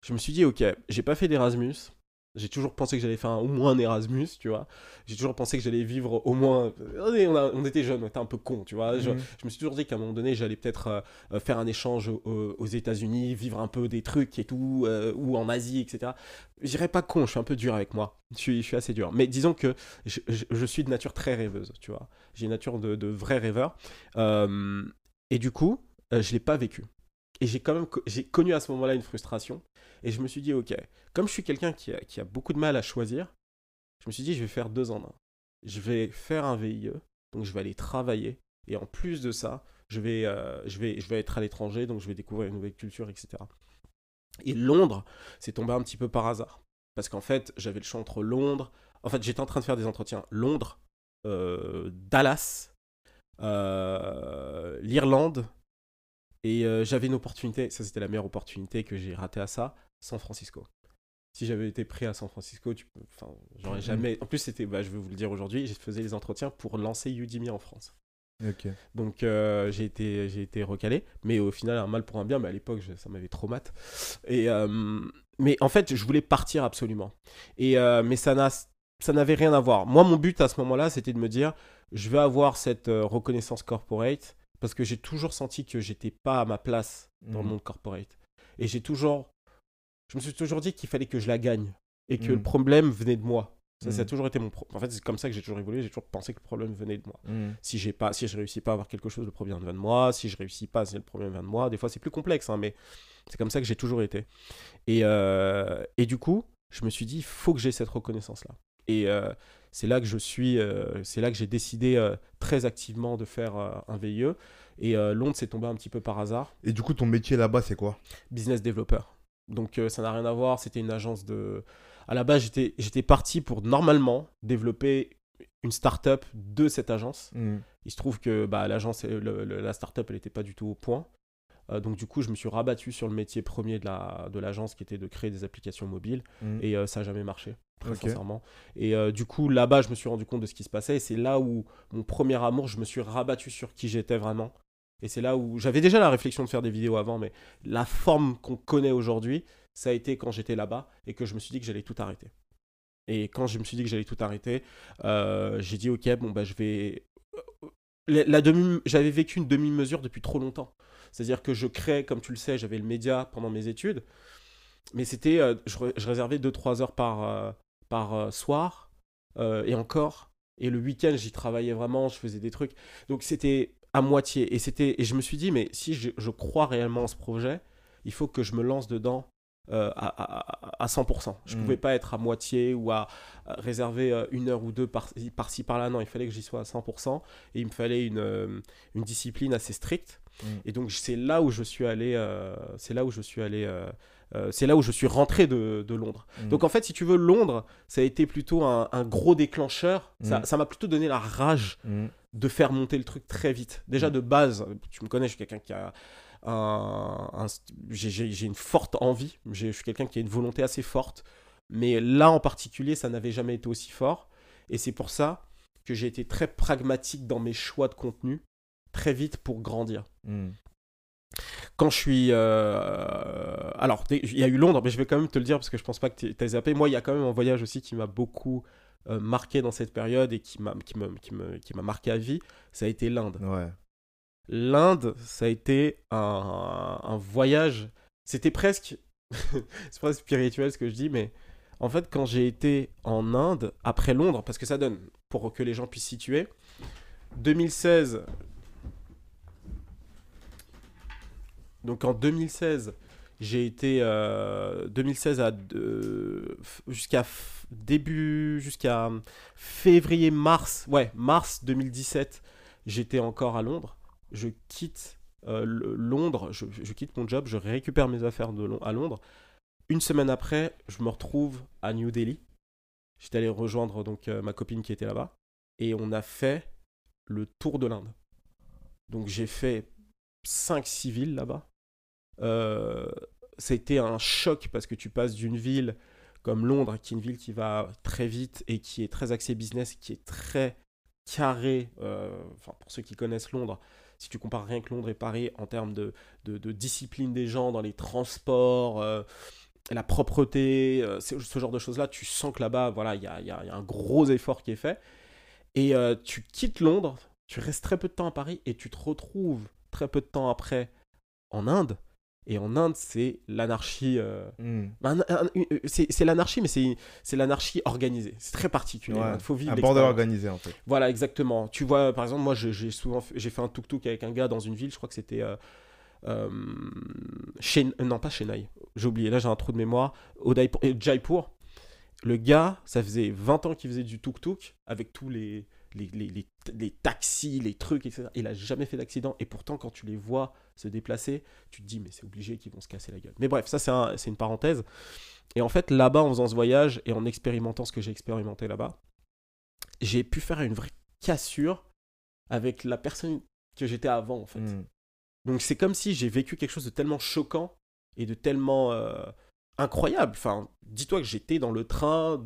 Speaker 2: je me suis dit, ok, j'ai pas fait d'Erasmus. J'ai toujours pensé que j'allais faire un- au moins un Erasmus, tu vois. J'ai toujours pensé que j'allais vivre au moins. On, est- on a- on était jeunes, on était un peu cons, tu vois. Je,
Speaker 1: Mhm.
Speaker 2: je me suis toujours dit qu'à un moment donné, j'allais peut-être euh, euh, faire un échange au- aux États-Unis, vivre un peu des trucs et tout, euh, ou en Asie, etc. Je dirais pas con, je suis un peu dur avec moi. Je suis, je suis assez dur. Mais disons que je, je- je suis de nature très rêveuse, tu vois. J'ai une nature de, de vrai rêveur. Euh, et du coup, euh, je l'ai pas vécu. Et j'ai quand même j'ai connu à ce moment-là une frustration. Et je me suis dit, ok, comme je suis quelqu'un qui a, qui a beaucoup de mal à choisir, je me suis dit, je vais faire deux en un. Je vais faire un VIE, donc je vais aller travailler. Et en plus de ça, je vais, euh, je vais, je vais être à l'étranger, donc je vais découvrir une nouvelle culture, etc. Et Londres, c'est tombé un petit peu par hasard. Parce qu'en fait, j'avais le choix entre Londres. En fait, j'étais en train de faire des entretiens. Londres, euh, Dallas, euh, l'Irlande. Et euh, j'avais une opportunité, ça c'était la meilleure opportunité que j'ai ratée à ça, San Francisco. Si j'avais été pris à San Francisco, tu peux, enfin, j'aurais
Speaker 1: Mhm.
Speaker 2: jamais. En plus, c'était, bah, je vais vous le dire aujourd'hui, je faisais les entretiens pour lancer Udemy en France. Donc euh, j'ai été, j'ai été recalé, mais au final un mal pour un bien, mais à l'époque je- ça m'avait trop mat. Et euh, mais en fait je voulais partir absolument. Et euh, mais ça n'a, ça n'avait rien à voir. Moi mon but à ce moment-là c'était de me dire je vais avoir cette reconnaissance corporate parce que j'ai toujours senti que j'étais pas à ma place dans le
Speaker 1: Mhm.
Speaker 2: monde corporate. Et j'ai toujours, je me suis toujours dit qu'il fallait que je la gagne et que
Speaker 1: Mhm.
Speaker 2: le problème venait de moi. Ça, ça a
Speaker 1: Mhm.
Speaker 2: toujours été mon. pro- En fait, c'est comme ça que j'ai toujours évolué. J'ai toujours pensé que le problème venait de moi
Speaker 1: Mhm.
Speaker 2: si j'ai pas si je réussis pas à avoir quelque chose le problème vient de moi si je réussis pas c'est le problème vient de moi des fois c'est plus complexe hein, mais c'est comme ça que j'ai toujours été et, euh, et du coup je me suis dit il faut que j'ai cette reconnaissance là et euh, c'est là que je suis euh, c'est là que j'ai décidé euh, très activement de faire euh, un VIE et Londres s'est tombé un petit peu par hasard
Speaker 1: Et du coup, ton métier là-bas, c'est quoi?
Speaker 2: Business developer. Donc ça n'a rien à voir, c'était une agence de... À la base, j'étais j'étais parti pour normalement développer une start-up de cette agence.
Speaker 1: Mhm.
Speaker 2: Il se trouve que bah, l'agence, le- le- la start-up, elle n'était pas du tout au point. Euh, donc du coup, je me suis rabattu sur le métier premier de la de l'agence qui était de créer des applications mobiles
Speaker 1: Mhm.
Speaker 2: et euh, ça n'a jamais marché, très sincèrement. Et euh, du coup, là-bas, je me suis rendu compte de ce qui se passait et c'est là où mon premier amour, je me suis rabattu sur qui j'étais vraiment. Et c'est là où j'avais déjà la réflexion de faire des vidéos avant, mais la forme qu'on connaît aujourd'hui, ça a été quand j'étais là-bas et que je me suis dit que j'allais tout arrêter. Et quand je me suis dit que j'allais tout arrêter, j'ai dit ok, bon bah je vais. La, la demi, j'avais vécu une demi-mesure depuis trop longtemps. C'est-à-dire que je crée, comme tu le sais, j'avais le média pendant mes études, mais c'était, euh, je, réservais 2-3 heures par, euh, par euh, soir, et encore, Et le week-end, j'y travaillais vraiment, je faisais des trucs. Donc c'était à moitié. Et, c'était, et je me suis dit, mais si je, je crois réellement en ce projet, il faut que je me lance dedans euh, à, à, à, 100%. Je ne
Speaker 1: Mm.
Speaker 2: pouvais pas être à moitié ou à, à réserver une heure ou deux par- par-ci par-là. Non, il fallait que j'y sois à 100%. Et il me fallait une, une discipline assez stricte. Et donc c'est là où je suis allé. euh, c'est là où je suis allé. euh, euh, c'est là où je suis rentré de, de Londres.
Speaker 1: Mm.
Speaker 2: Donc en fait, si tu veux, Londres, ça a été plutôt un, un gros déclencheur. Ça
Speaker 1: Mm.
Speaker 2: ça m'a plutôt donné la rage
Speaker 1: Mm.
Speaker 2: de faire monter le truc très vite. Déjà de base, tu me connais, je suis quelqu'un qui a un, un- j'ai- une forte envie. Je suis quelqu'un qui a une volonté assez forte. Mais là en particulier, ça n'avait jamais été aussi fort. Et c'est pour ça que j'ai été très pragmatique dans mes choix de contenu très vite pour grandir.
Speaker 1: Mm.
Speaker 2: Quand je suis. euh, Alors, il y a eu Londres, mais je vais quand même te le dire parce que je pense pas que tu as zappé. Moi, il y a quand même un voyage aussi qui m'a beaucoup euh, marqué dans cette période et qui m'a qui me, qui me, qui m'a marqué à vie. Ça a été l'Inde.
Speaker 1: Ouais.
Speaker 2: L'Inde, ça a été un, un voyage. C'était presque. [laughs] c'est pas spirituel ce que je dis, mais en fait, quand j'ai été en Inde, après Londres, parce que ça donne, pour que les gens puissent situer, 2016. Donc en 2016, j'ai été. euh, 2016 à. de- f- jusqu'à début. jusqu'à février-mars. Ouais, mars 2017, j'étais encore à Londres je quitte euh, Londres, je, quitte mon job, je récupère mes affaires à Londres. Une semaine après, je me retrouve à New Delhi. J'étais allé rejoindre donc euh, ma copine qui était là-bas et on a fait le tour de l'Inde. Donc j'ai fait 5-6 villes là-bas. Euh, C'était un choc parce que tu passes d'une ville comme Londres, qui est une ville qui va très vite et qui est très axée business, qui est très carré, euh, enfin pour ceux qui connaissent Londres, si tu compares rien que Londres et Paris en termes de, de, discipline des gens dans les transports, euh, la propreté, ce, genre de choses-là, tu sens que là-bas, voilà, il y a, y y a un gros effort qui est fait. Et tu quittes Londres, tu restes très peu de temps à Paris et tu te retrouves très peu de temps après en Inde. Et en Inde, c'est l'anarchie. euh,
Speaker 1: Mm.
Speaker 2: un- un- une- c'est l'anarchie, mais c'est l'anarchie organisée. C'est très particulier.
Speaker 1: Ouais.
Speaker 2: Il faut vivre
Speaker 1: Un bordel organisé en fait.
Speaker 2: Voilà, exactement. Tu vois, par exemple, moi, j'ai souvent fait, j'ai fait un tuk-tuk avec un gars dans une ville, je crois que c'était euh, euh, Chen- euh, non pas Chennai, j'ai oublié, là j'ai un trou de mémoire, euh, Jaipur. Le gars, ça faisait 20 ans qu'il faisait du tuk-tuk avec tous les, les, les, les- les taxis, les trucs, etc. Il a jamais fait d'accident et pourtant, quand tu les vois se déplacer, tu te dis, mais c'est obligé qu'ils vont se casser la gueule. Mais bref, ça c'est un- c'est une parenthèse. Et en fait, là-bas, en faisant ce voyage et en expérimentant ce que j'ai expérimenté là-bas, j'ai pu faire une vraie cassure avec la personne que j'étais avant, en fait.
Speaker 1: Mm.
Speaker 2: Donc c'est comme si j'ai vécu quelque chose de tellement choquant et de tellement euh, incroyable. Enfin, dis-toi que j'étais dans le train,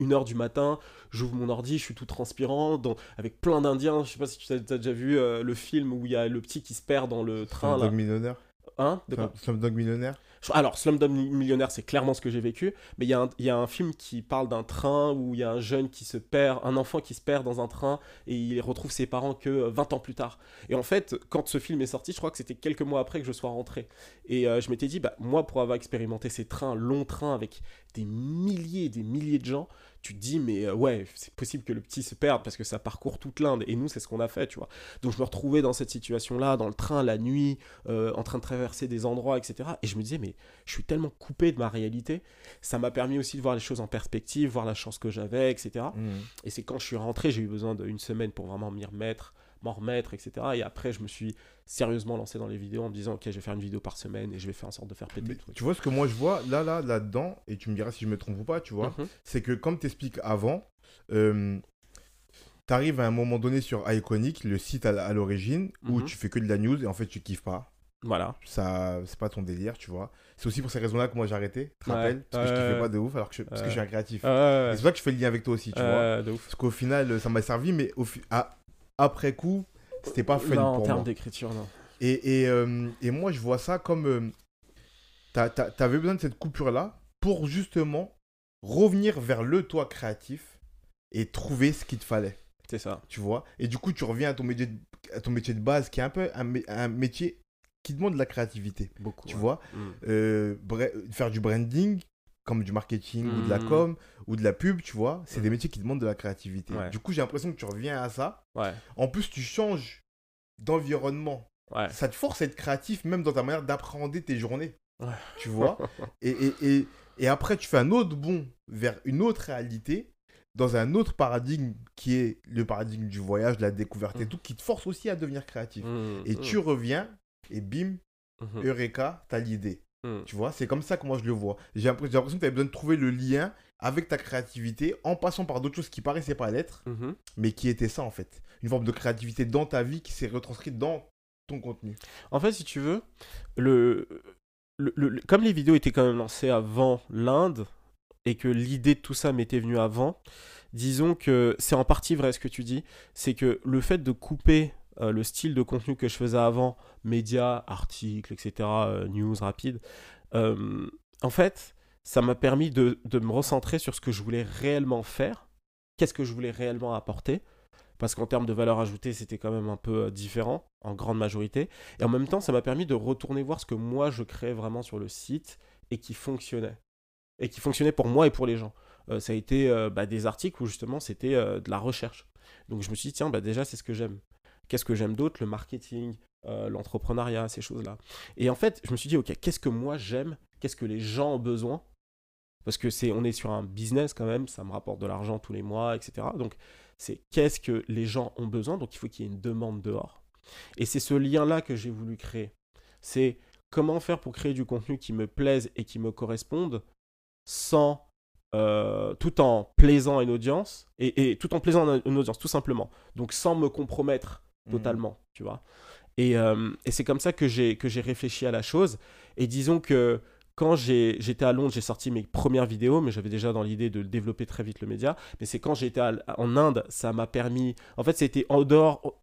Speaker 2: une heure du matin, j'ouvre mon ordi, je suis tout transpirant, dans- avec plein d'Indiens. Je sais pas si tu as, déjà vu euh, le film où il y a le petit qui se perd dans le train. Là.
Speaker 1: Slumdog millionnaire.
Speaker 2: Hein De quoi
Speaker 1: Slumdog millionnaire.
Speaker 2: Alors, Slumdog Millionnaire, c'est clairement ce que j'ai vécu, mais il y, a un- il y a un film qui parle d'un train où il y a un jeune qui se perd, un enfant qui se perd dans un train et il retrouve ses parents que euh, 20 ans plus tard. Et en fait, quand ce film est sorti, je crois que c'était quelques mois après que je sois rentré. Et euh, je m'étais dit, bah, moi, pour avoir expérimenté ces trains, longs trains avec des milliers et des milliers de gens, tu te dis, mais euh, ouais, c'est possible que le petit se perde parce que ça parcourt toute l'Inde. Et nous, c'est ce qu'on a fait, tu vois. Donc, je me retrouvais dans cette situation-là, dans le train, la nuit, euh, en train de traverser des endroits, etc. Et je me disais, mais je suis tellement coupé de ma réalité. Ça m'a permis aussi de voir les choses en perspective, voir la chance que j'avais, etc.
Speaker 1: Mm.
Speaker 2: Et c'est quand je suis rentré, j'ai eu besoin d'une semaine pour vraiment m'y remettre, m'en remettre, etc. Et après, je me suis sérieusement lancé dans les vidéos en me disant, ok, je vais faire une vidéo par semaine et je vais faire en sorte de faire péter le truc.
Speaker 1: tu vois ce que moi je vois là, là, là-dedans, et tu me diras si je me trompe ou pas, tu vois,
Speaker 2: Mhm.
Speaker 1: c'est que comme tu expliques avant, euh, tu arrives à un moment donné sur Iconic, le site à, l'origine, où
Speaker 2: Mhm.
Speaker 1: tu fais que de la news et en fait tu kiffes pas.
Speaker 2: Voilà.
Speaker 1: Ça, c'est pas ton délire, tu vois. C'est aussi pour ces raisons-là que moi j'ai arrêté, tu te
Speaker 2: Ouais.
Speaker 1: rappelles? Parce que je kiffais pas de ouf alors que je, parce que je suis un créatif.
Speaker 2: Euh,
Speaker 1: c'est pour ça que je fais le lien avec toi aussi, tu vois.
Speaker 2: de ouf.
Speaker 1: Parce qu'au final, ça m'a servi, mais au fi- à- après coup, c'était pas fun
Speaker 2: non, en
Speaker 1: pour
Speaker 2: termes
Speaker 1: moi.
Speaker 2: d'écriture, non.
Speaker 1: Et, et, euh, et moi, je vois ça comme. euh, T'avais besoin de cette coupure-là pour justement revenir vers le toi créatif et trouver ce qu'il te fallait,
Speaker 2: C'est ça.
Speaker 1: tu vois? Et du coup, tu reviens à ton métier de, à ton métier de base qui est un peu un, mé- un métier qui demande de la créativité,
Speaker 2: Beaucoup.
Speaker 1: tu
Speaker 2: ouais.
Speaker 1: vois?
Speaker 2: Mm.
Speaker 1: Euh, faire du branding, comme du marketing ou de la
Speaker 2: Mhm.
Speaker 1: com ou de la pub, tu vois, c'est des
Speaker 2: Mhm.
Speaker 1: métiers qui demandent de la créativité.
Speaker 2: Ouais.
Speaker 1: Du coup, j'ai l'impression que tu reviens à ça.
Speaker 2: Ouais,
Speaker 1: En plus, tu changes d'environnement.
Speaker 2: ouais.
Speaker 1: Ça te force à être créatif même dans ta manière d'appréhender tes journées. Tu vois? [laughs] Et, et, et, et après, tu fais un autre bond vers une autre réalité dans un autre paradigme qui est le paradigme du voyage, de la découverte et
Speaker 2: Mhm.
Speaker 1: tout, qui te force aussi à devenir créatif. Et tu reviens et bim, Eureka, t'as l'idée.
Speaker 2: Mm.
Speaker 1: Tu vois, c'est comme ça que moi je le vois. J'ai l'impression que tu avais besoin de trouver le lien avec ta créativité en passant par d'autres choses qui paraissaient pas l'être,
Speaker 2: Mhm.
Speaker 1: mais qui étaient ça en fait. Une forme de créativité dans ta vie qui s'est retranscrite dans ton contenu.
Speaker 2: En fait, si tu veux, le- le- comme les vidéos étaient quand même lancées avant l'Inde et que l'idée de tout ça m'était venue avant, disons que c'est en partie vrai ce que tu dis. C'est que le fait de couper euh, le style de contenu que je faisais avant, médias, articles, etc., euh, news rapides, euh, en fait, ça m'a permis de, de me recentrer sur ce que je voulais réellement faire, qu'est-ce que je voulais réellement apporter. Parce qu'en termes de valeur ajoutée, c'était quand même un peu différent, en grande majorité. Et en même temps, ça m'a permis de retourner voir ce que moi je créais vraiment sur le site et qui fonctionnait. Et qui fonctionnait pour moi et pour les gens. Ça a été bah, des articles où justement c'était de la recherche. Donc je me suis dit, tiens, bah, déjà c'est ce que j'aime. Qu'est-ce que j'aime d'autre Le marketing, euh, l'entrepreneuriat, ces choses-là. Et en fait, je me suis dit, ok, qu'est-ce que moi j'aime Qu'est-ce que les gens ont besoin? Parce que c'est, on est sur un business quand même, ça me rapporte de l'argent tous les mois, etc. Donc c'est qu'est-ce que les gens ont besoin, donc il faut qu'il y ait une demande dehors. Et c'est ce lien-là que j'ai voulu créer. C'est comment faire pour créer du contenu qui me plaise et qui me corresponde sans euh, tout en plaisant une audience et, tout en plaisant une audience tout simplement. Donc sans me compromettre totalement, tu vois. Et, euh, et c'est comme ça que j'ai réfléchi à la chose. Et disons que quand j'étais à Londres, j'ai sorti mes premières vidéos, mais j'avais déjà dans l'idée de développer très vite le média. Mais c'est quand j'étais en Inde, ça m'a permis. En fait, c'était en dehors, au-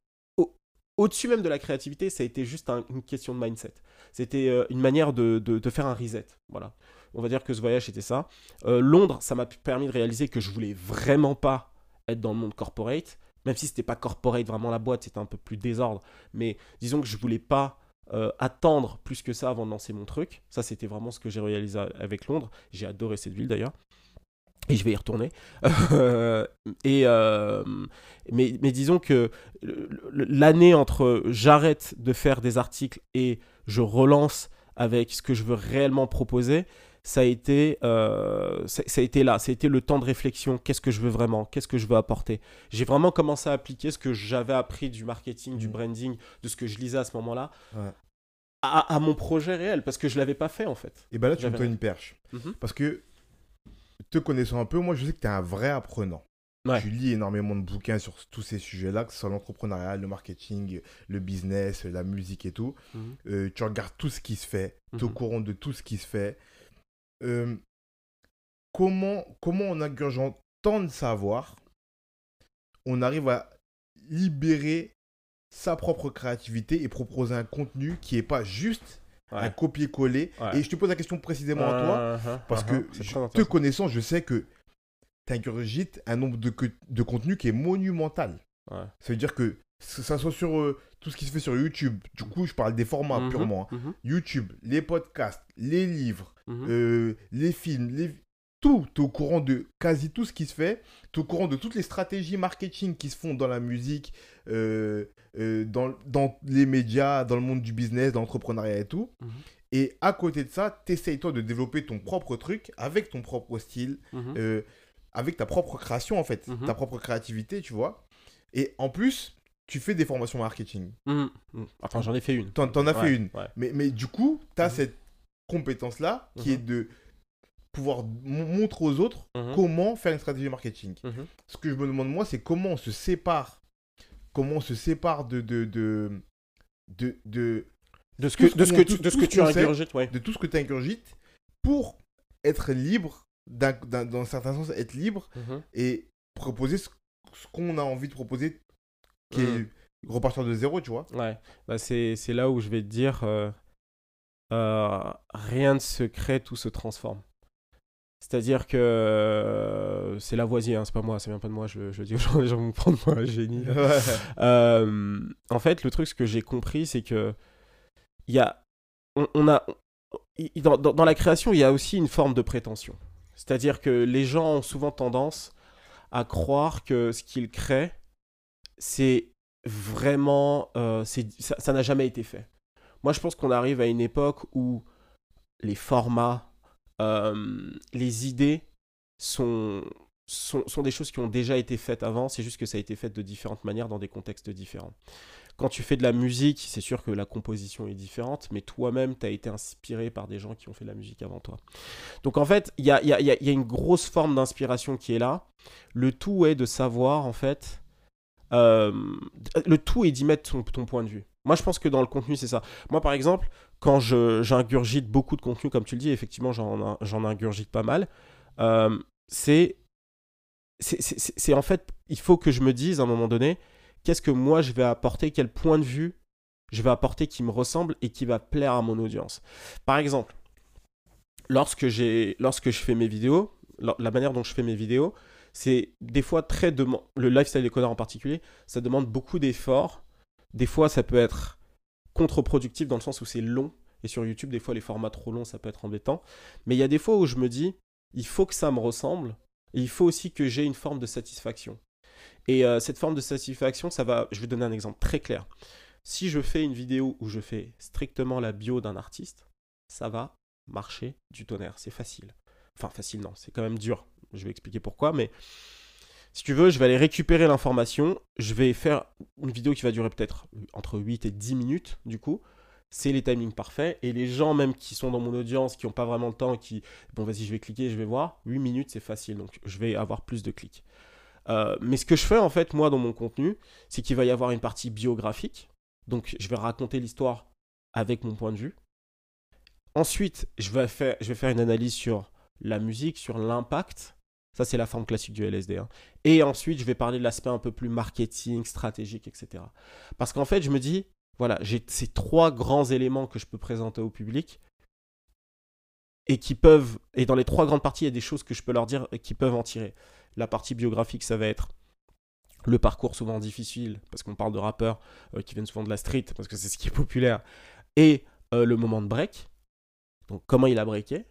Speaker 2: au- au-dessus même de la créativité, ça a été juste un- une question de mindset. C'était euh, une manière de, de- faire un reset. Voilà. On va dire que ce voyage était ça. Euh, Londres, ça m'a permis de réaliser que je voulais vraiment pas être dans le monde corporate, même si c'était pas corporate vraiment la boîte, c'était un peu plus désordre. Mais disons que je voulais pas euh, attendre plus que ça avant de lancer mon truc. Ça, c'était vraiment ce que j'ai réalisé avec Londres. J'ai adoré cette ville d'ailleurs. Et je vais y retourner. [laughs] Euh, mais, disons que l'année entre j'arrête de faire des articles et je relance avec ce que je veux réellement proposer, ça a été, euh, ça, ça a été là. Ça a été le temps de réflexion. Qu'est-ce que je veux vraiment? Qu'est-ce que je veux apporter? J'ai vraiment commencé à appliquer ce que j'avais appris du marketing, du
Speaker 1: Mhm.
Speaker 2: branding, de ce que je lisais à ce moment-là,
Speaker 1: Ouais.
Speaker 2: à, à mon projet réel, parce que je l'avais pas fait en fait.
Speaker 1: Et ben là, tu me une perche.
Speaker 2: Mhm.
Speaker 1: Parce que, te connaissant un peu, moi, je sais que tu es un vrai apprenant.
Speaker 2: Ouais.
Speaker 1: Tu lis énormément de bouquins sur tous ces sujets-là, que ce soit l'entrepreneuriat, le marketing, le business, la musique et tout.
Speaker 2: Mhm.
Speaker 1: Euh, tu regardes tout ce qui se fait, tu es au courant de tout ce qui se fait. Euh, comment, comment en ingurgeant tant de savoir, on arrive à libérer sa propre créativité et proposer un contenu qui n'est pas juste un
Speaker 2: Ouais.
Speaker 1: copier-coller.
Speaker 2: Ouais.
Speaker 1: Et je te pose la question précisément à toi,
Speaker 2: Uh-huh,
Speaker 1: parce
Speaker 2: uh-huh.
Speaker 1: que je-
Speaker 2: très
Speaker 1: te connaissant, je sais que tu ingurgites un nombre de, que- de contenus qui est monumental.
Speaker 2: Ouais.
Speaker 1: Ça veut dire que que ça soit sur euh, tout ce qui se fait sur YouTube, du coup, je parle des formats
Speaker 2: Mhm,
Speaker 1: purement. hein.
Speaker 2: mhm,
Speaker 1: YouTube, les podcasts, les livres,
Speaker 2: mhm.
Speaker 1: euh, les films, les... tout. Tu es au courant de quasi tout ce qui se fait. Tu es au courant de toutes les stratégies marketing qui se font dans la musique, euh, euh, dans, dans les médias, dans le monde du business, dans l'entrepreneuriat et tout. Et à côté de ça, tu essayes toi de développer ton propre truc avec ton propre style, avec ta propre création en fait, ta propre créativité, tu vois. Et en plus, tu fais des formations marketing.
Speaker 2: Attends, j'en ai fait une.
Speaker 1: T'en, as
Speaker 2: Ouais,
Speaker 1: fait une.
Speaker 2: ouais.
Speaker 1: Mais, mais du coup, tu as
Speaker 2: Mhm.
Speaker 1: cette compétence-là qui
Speaker 2: Mhm.
Speaker 1: est de pouvoir mon- montrer aux autres
Speaker 2: Mhm.
Speaker 1: comment faire une stratégie marketing. Ce que je me demande, moi, c'est comment on se sépare. Comment on se sépare de. de, de, de, de,
Speaker 2: De ce que,
Speaker 1: ce
Speaker 2: de ce que tu, de ce que tu ingurgites, ouais.
Speaker 1: de tout ce que tu ingurgites pour être libre, d'un, d'un- dans un certain sens, être libre et proposer ce, ce qu'on a envie de proposer, qui est repartir de zéro, tu vois.
Speaker 2: Ouais, bah c'est là où je vais te dire euh, euh, rien ne se crée, tout se transforme. C'est-à-dire que euh, c'est Lavoisier, hein, c'est pas moi, ça vient pas de moi, je, je dis aux gens, les gens vont me prendre pour [laughs] un génie. En fait, le truc, ce que j'ai compris, c'est que y a, on, on a, dans- dans la création, il y a aussi une forme de prétention. C'est-à-dire que les gens ont souvent tendance à croire que ce qu'ils créent, c'est vraiment... euh, ça n'a jamais été fait. Moi, je pense qu'on arrive à une époque où les formats, euh, les idées sont, sont, sont des choses qui ont déjà été faites avant, c'est juste que ça a été fait de différentes manières dans des contextes différents. Quand tu fais de la musique, c'est sûr que la composition est différente, mais toi-même, tu as été inspiré par des gens qui ont fait de la musique avant toi. Donc en fait, il y a, y a- y a une grosse forme d'inspiration qui est là. Le tout est de savoir, en fait, euh, le tout est d'y mettre ton, ton point de vue. Moi, je pense que dans le contenu, c'est ça. Moi, par exemple, quand j'ingurgite beaucoup de contenu, comme tu le dis, effectivement, j'en ingurgite pas mal. euh, c'est c'est- en fait, il faut que je me dise à un moment donné, qu'est-ce que moi je vais apporter, quel point de vue je vais apporter qui me ressemble et qui va plaire à mon audience. Par exemple, lorsque, lorsque je fais mes vidéos, la manière dont je fais mes vidéos, c'est des fois très. Le lifestyle des connards en particulier, ça demande beaucoup d'efforts. Des fois, ça peut être contre-productif dans le sens où c'est long. Et sur YouTube, des fois, les formats trop longs, ça peut être embêtant. Mais il y a des fois où je me dis, il faut que ça me ressemble. Et il faut aussi que j'ai une forme de satisfaction. Et euh, cette forme de satisfaction, ça va. Je vais donner un exemple très clair. Si je fais une vidéo où je fais strictement la bio d'un artiste, ça va marcher du tonnerre. C'est facile. Enfin, facile, non, c'est quand même dur. Je vais expliquer pourquoi, mais si tu veux, je vais aller récupérer l'information. Je vais faire une vidéo qui va durer peut-être entre 8 et 10 minutes, du coup. C'est les timings parfaits. Et les gens, même qui sont dans mon audience, qui n'ont pas vraiment le temps, qui. Bon, vas-y, je vais cliquer, je vais voir. 8 minutes, c'est facile. Donc, je vais avoir plus de clics. Euh, mais ce que je fais, en fait, moi, dans mon contenu, c'est qu'il va y avoir une partie biographique. Donc, je vais raconter l'histoire avec mon point de vue. Ensuite, je vais faire, je vais faire une analyse sur la musique, sur l'impact. Ça, c'est la forme classique du LSD. hein. Et ensuite, je vais parler de l'aspect un peu plus marketing, stratégique, etc. Parce qu'en fait, je me dis, voilà, j'ai ces trois grands éléments que je peux présenter au public et qui peuvent, et dans les trois grandes parties, il y a des choses que je peux leur dire et qui peuvent en tirer. La partie biographique, ça va être le parcours souvent difficile, parce qu'on parle de rappeurs euh, qui viennent souvent de la street, parce que c'est ce qui est populaire, et euh, le moment de break, donc comment il a breaké.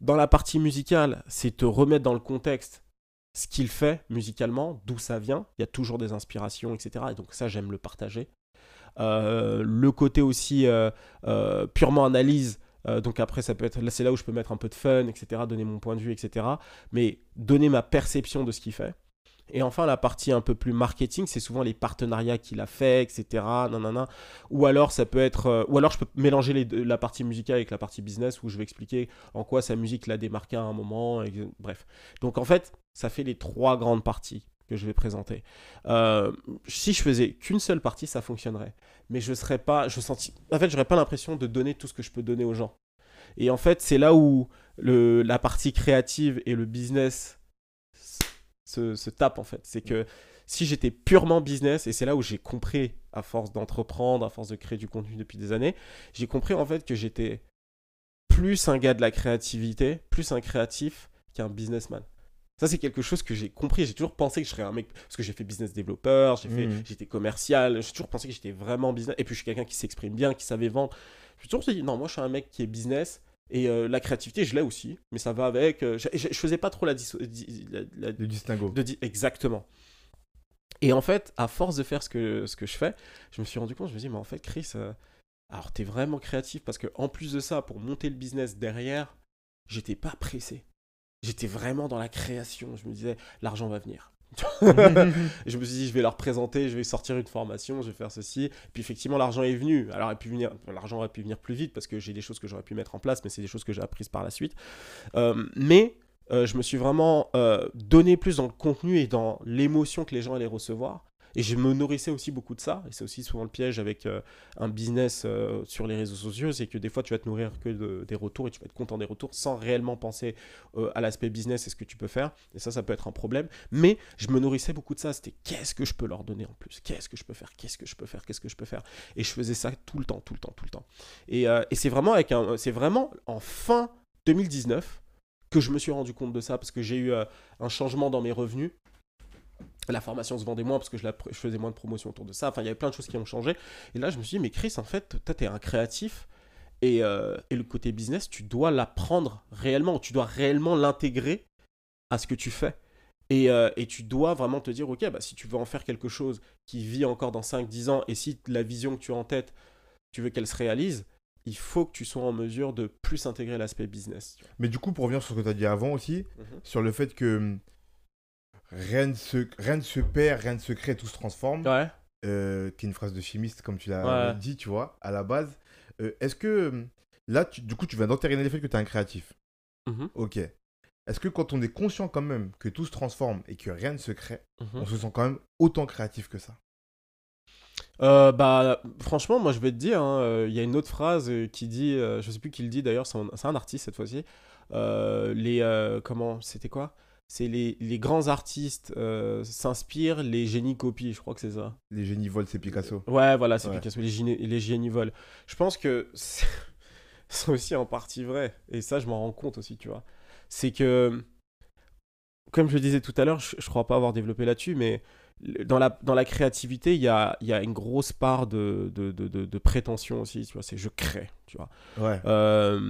Speaker 2: Dans la partie musicale, c'est te remettre dans le contexte ce qu'il fait musicalement, d'où ça vient. Il y a toujours des inspirations, etc. Et donc ça, j'aime le partager. Euh, le côté aussi euh, euh, purement analyse. donc après, ça peut être là, c'est là où je peux mettre un peu de fun, etc. Donner mon point de vue, etc. Mais donner ma perception de ce qu'il fait. Et enfin, la partie un peu plus marketing, c'est souvent les partenariats qu'il a fait, etc. Nanana. Ou alors, ça peut être, euh, ou alors je peux mélanger la partie musicale avec la partie business, où je vais expliquer en quoi sa musique l'a démarqué à un moment. bref. Donc en fait, ça fait les trois grandes parties que je vais présenter. Euh, si je faisais qu'une seule partie, ça fonctionnerait. Mais je serais pas, je senti, en fait, j'aurais pas l'impression de donner tout ce que je peux donner aux gens. Et en fait, c'est là où le, la partie créative et le business se, se tapent en fait. C'est que si j'étais purement business, et c'est là où j'ai compris, à force d'entreprendre, à force de créer du contenu depuis des années, j'ai compris en fait que j'étais plus un gars de la créativité, plus un créatif qu'un businessman. Ça, c'est quelque chose que j'ai compris. J'ai toujours pensé que je serais un mec. Parce que j'ai fait business développeur, j'ai fait,
Speaker 1: Mhm.
Speaker 2: j'étais commercial. J'ai toujours pensé que j'étais vraiment business. Et puis, je suis quelqu'un qui s'exprime bien, qui savait vendre. Suis toujours dit, non, moi, je suis un mec qui est business. Et euh, la créativité, je l'ai aussi. Mais ça va avec. euh, je, je- je faisais pas trop la, la-
Speaker 1: Le distinguo.
Speaker 2: de di- Exactement. Et en fait, à force de faire ce que, ce que je fais, je me suis rendu compte, je me suis dit, mais en fait, Chris, euh, alors t'es vraiment créatif parce que en plus de ça, pour monter le business derrière, j'étais pas pressé. J'étais vraiment dans la création. Je me disais, l'argent va venir. [laughs] Je me suis dit, je vais leur présenter, je vais sortir une formation, je vais faire ceci. Puis effectivement, l'argent est venu. Alors, l'argent aurait pu venir plus vite parce que j'ai des choses que j'aurais pu mettre en place, mais c'est des choses que j'ai apprises par la suite. Euh, mais euh, je me suis vraiment euh, donné plus dans le contenu et dans l'émotion que les gens allaient recevoir. Et je me nourrissais aussi beaucoup de ça. Et c'est aussi souvent le piège avec euh, un business euh, sur les réseaux sociaux, c'est que des fois tu vas te nourrir que de- des retours et tu vas être content des retours sans réellement penser euh, à l'aspect business et ce que tu peux faire. Et ça, ça peut être un problème. Mais je me nourrissais beaucoup de ça. C'était qu'est-ce que je peux leur donner en plus? Qu'est-ce que je peux faire? Qu'est-ce que je peux faire? Qu'est-ce que je peux faire? Et je faisais ça tout le temps, tout le temps, tout le temps. Et, c'est vraiment avec un, c'est vraiment en fin 2019 que je me suis rendu compte de ça parce que j'ai eu un changement dans mes revenus. La formation se vendait moins parce que je, la pr- je faisais moins de promotion autour de ça. Enfin, il y avait plein de choses qui ont changé. Et là, je me suis dit, mais Chris, en fait, toi, t'es un créatif. Et, euh, et le côté business, tu dois l'apprendre réellement, tu dois réellement l'intégrer à ce que tu fais. Et, euh, et tu dois vraiment te dire, ok, bah, si tu veux en faire quelque chose qui vit encore dans 5-10 ans, et si la vision que tu as en tête, tu veux qu'elle se réalise, il faut que tu sois en mesure de plus intégrer l'aspect business.
Speaker 1: Mais du coup, pour revenir sur ce que tu as dit avant aussi,
Speaker 2: Mhm.
Speaker 1: sur le fait que hum, rien ne se, rien se perd, rien ne se crée, tout se transforme,
Speaker 2: Ouais.
Speaker 1: euh, qui est une phrase de chimiste, comme tu l'as
Speaker 2: Ouais.
Speaker 1: dit, tu vois, à la base. Euh, Est-ce que hum, là, tu- du coup, tu viens d'entériner le fait que tu es un créatif
Speaker 2: Mhm.
Speaker 1: Ok. Est-ce que quand on est conscient quand même que tout se transforme et que rien ne se crée,
Speaker 2: Mhm.
Speaker 1: on se sent quand même autant créatif que ça?
Speaker 2: Euh, bah, franchement, moi je vais te dire, hein, euh, il y a une autre phrase euh, qui dit, euh, je sais plus qui le dit d'ailleurs, c'est un, artiste cette fois-ci. Euh, les, euh, comment, c'était quoi? C'est les, les grands artistes euh, s'inspirent, les génies copient, je crois que c'est ça.
Speaker 1: Les génies volent, c'est Picasso.
Speaker 2: Ouais, voilà, c'est
Speaker 1: Ouais.
Speaker 2: Picasso, les génies, les génies volent. Je pense que [laughs] c'est aussi en partie vrai, et ça je m'en rends compte aussi, tu vois. C'est que, comme je le disais tout à l'heure, je, je crois pas avoir développé là-dessus, mais dans la, dans la créativité, il y a, y a une grosse part de, de, de, prétention aussi, tu vois, c'est je crée, tu vois.
Speaker 1: Ouais.
Speaker 2: Euh,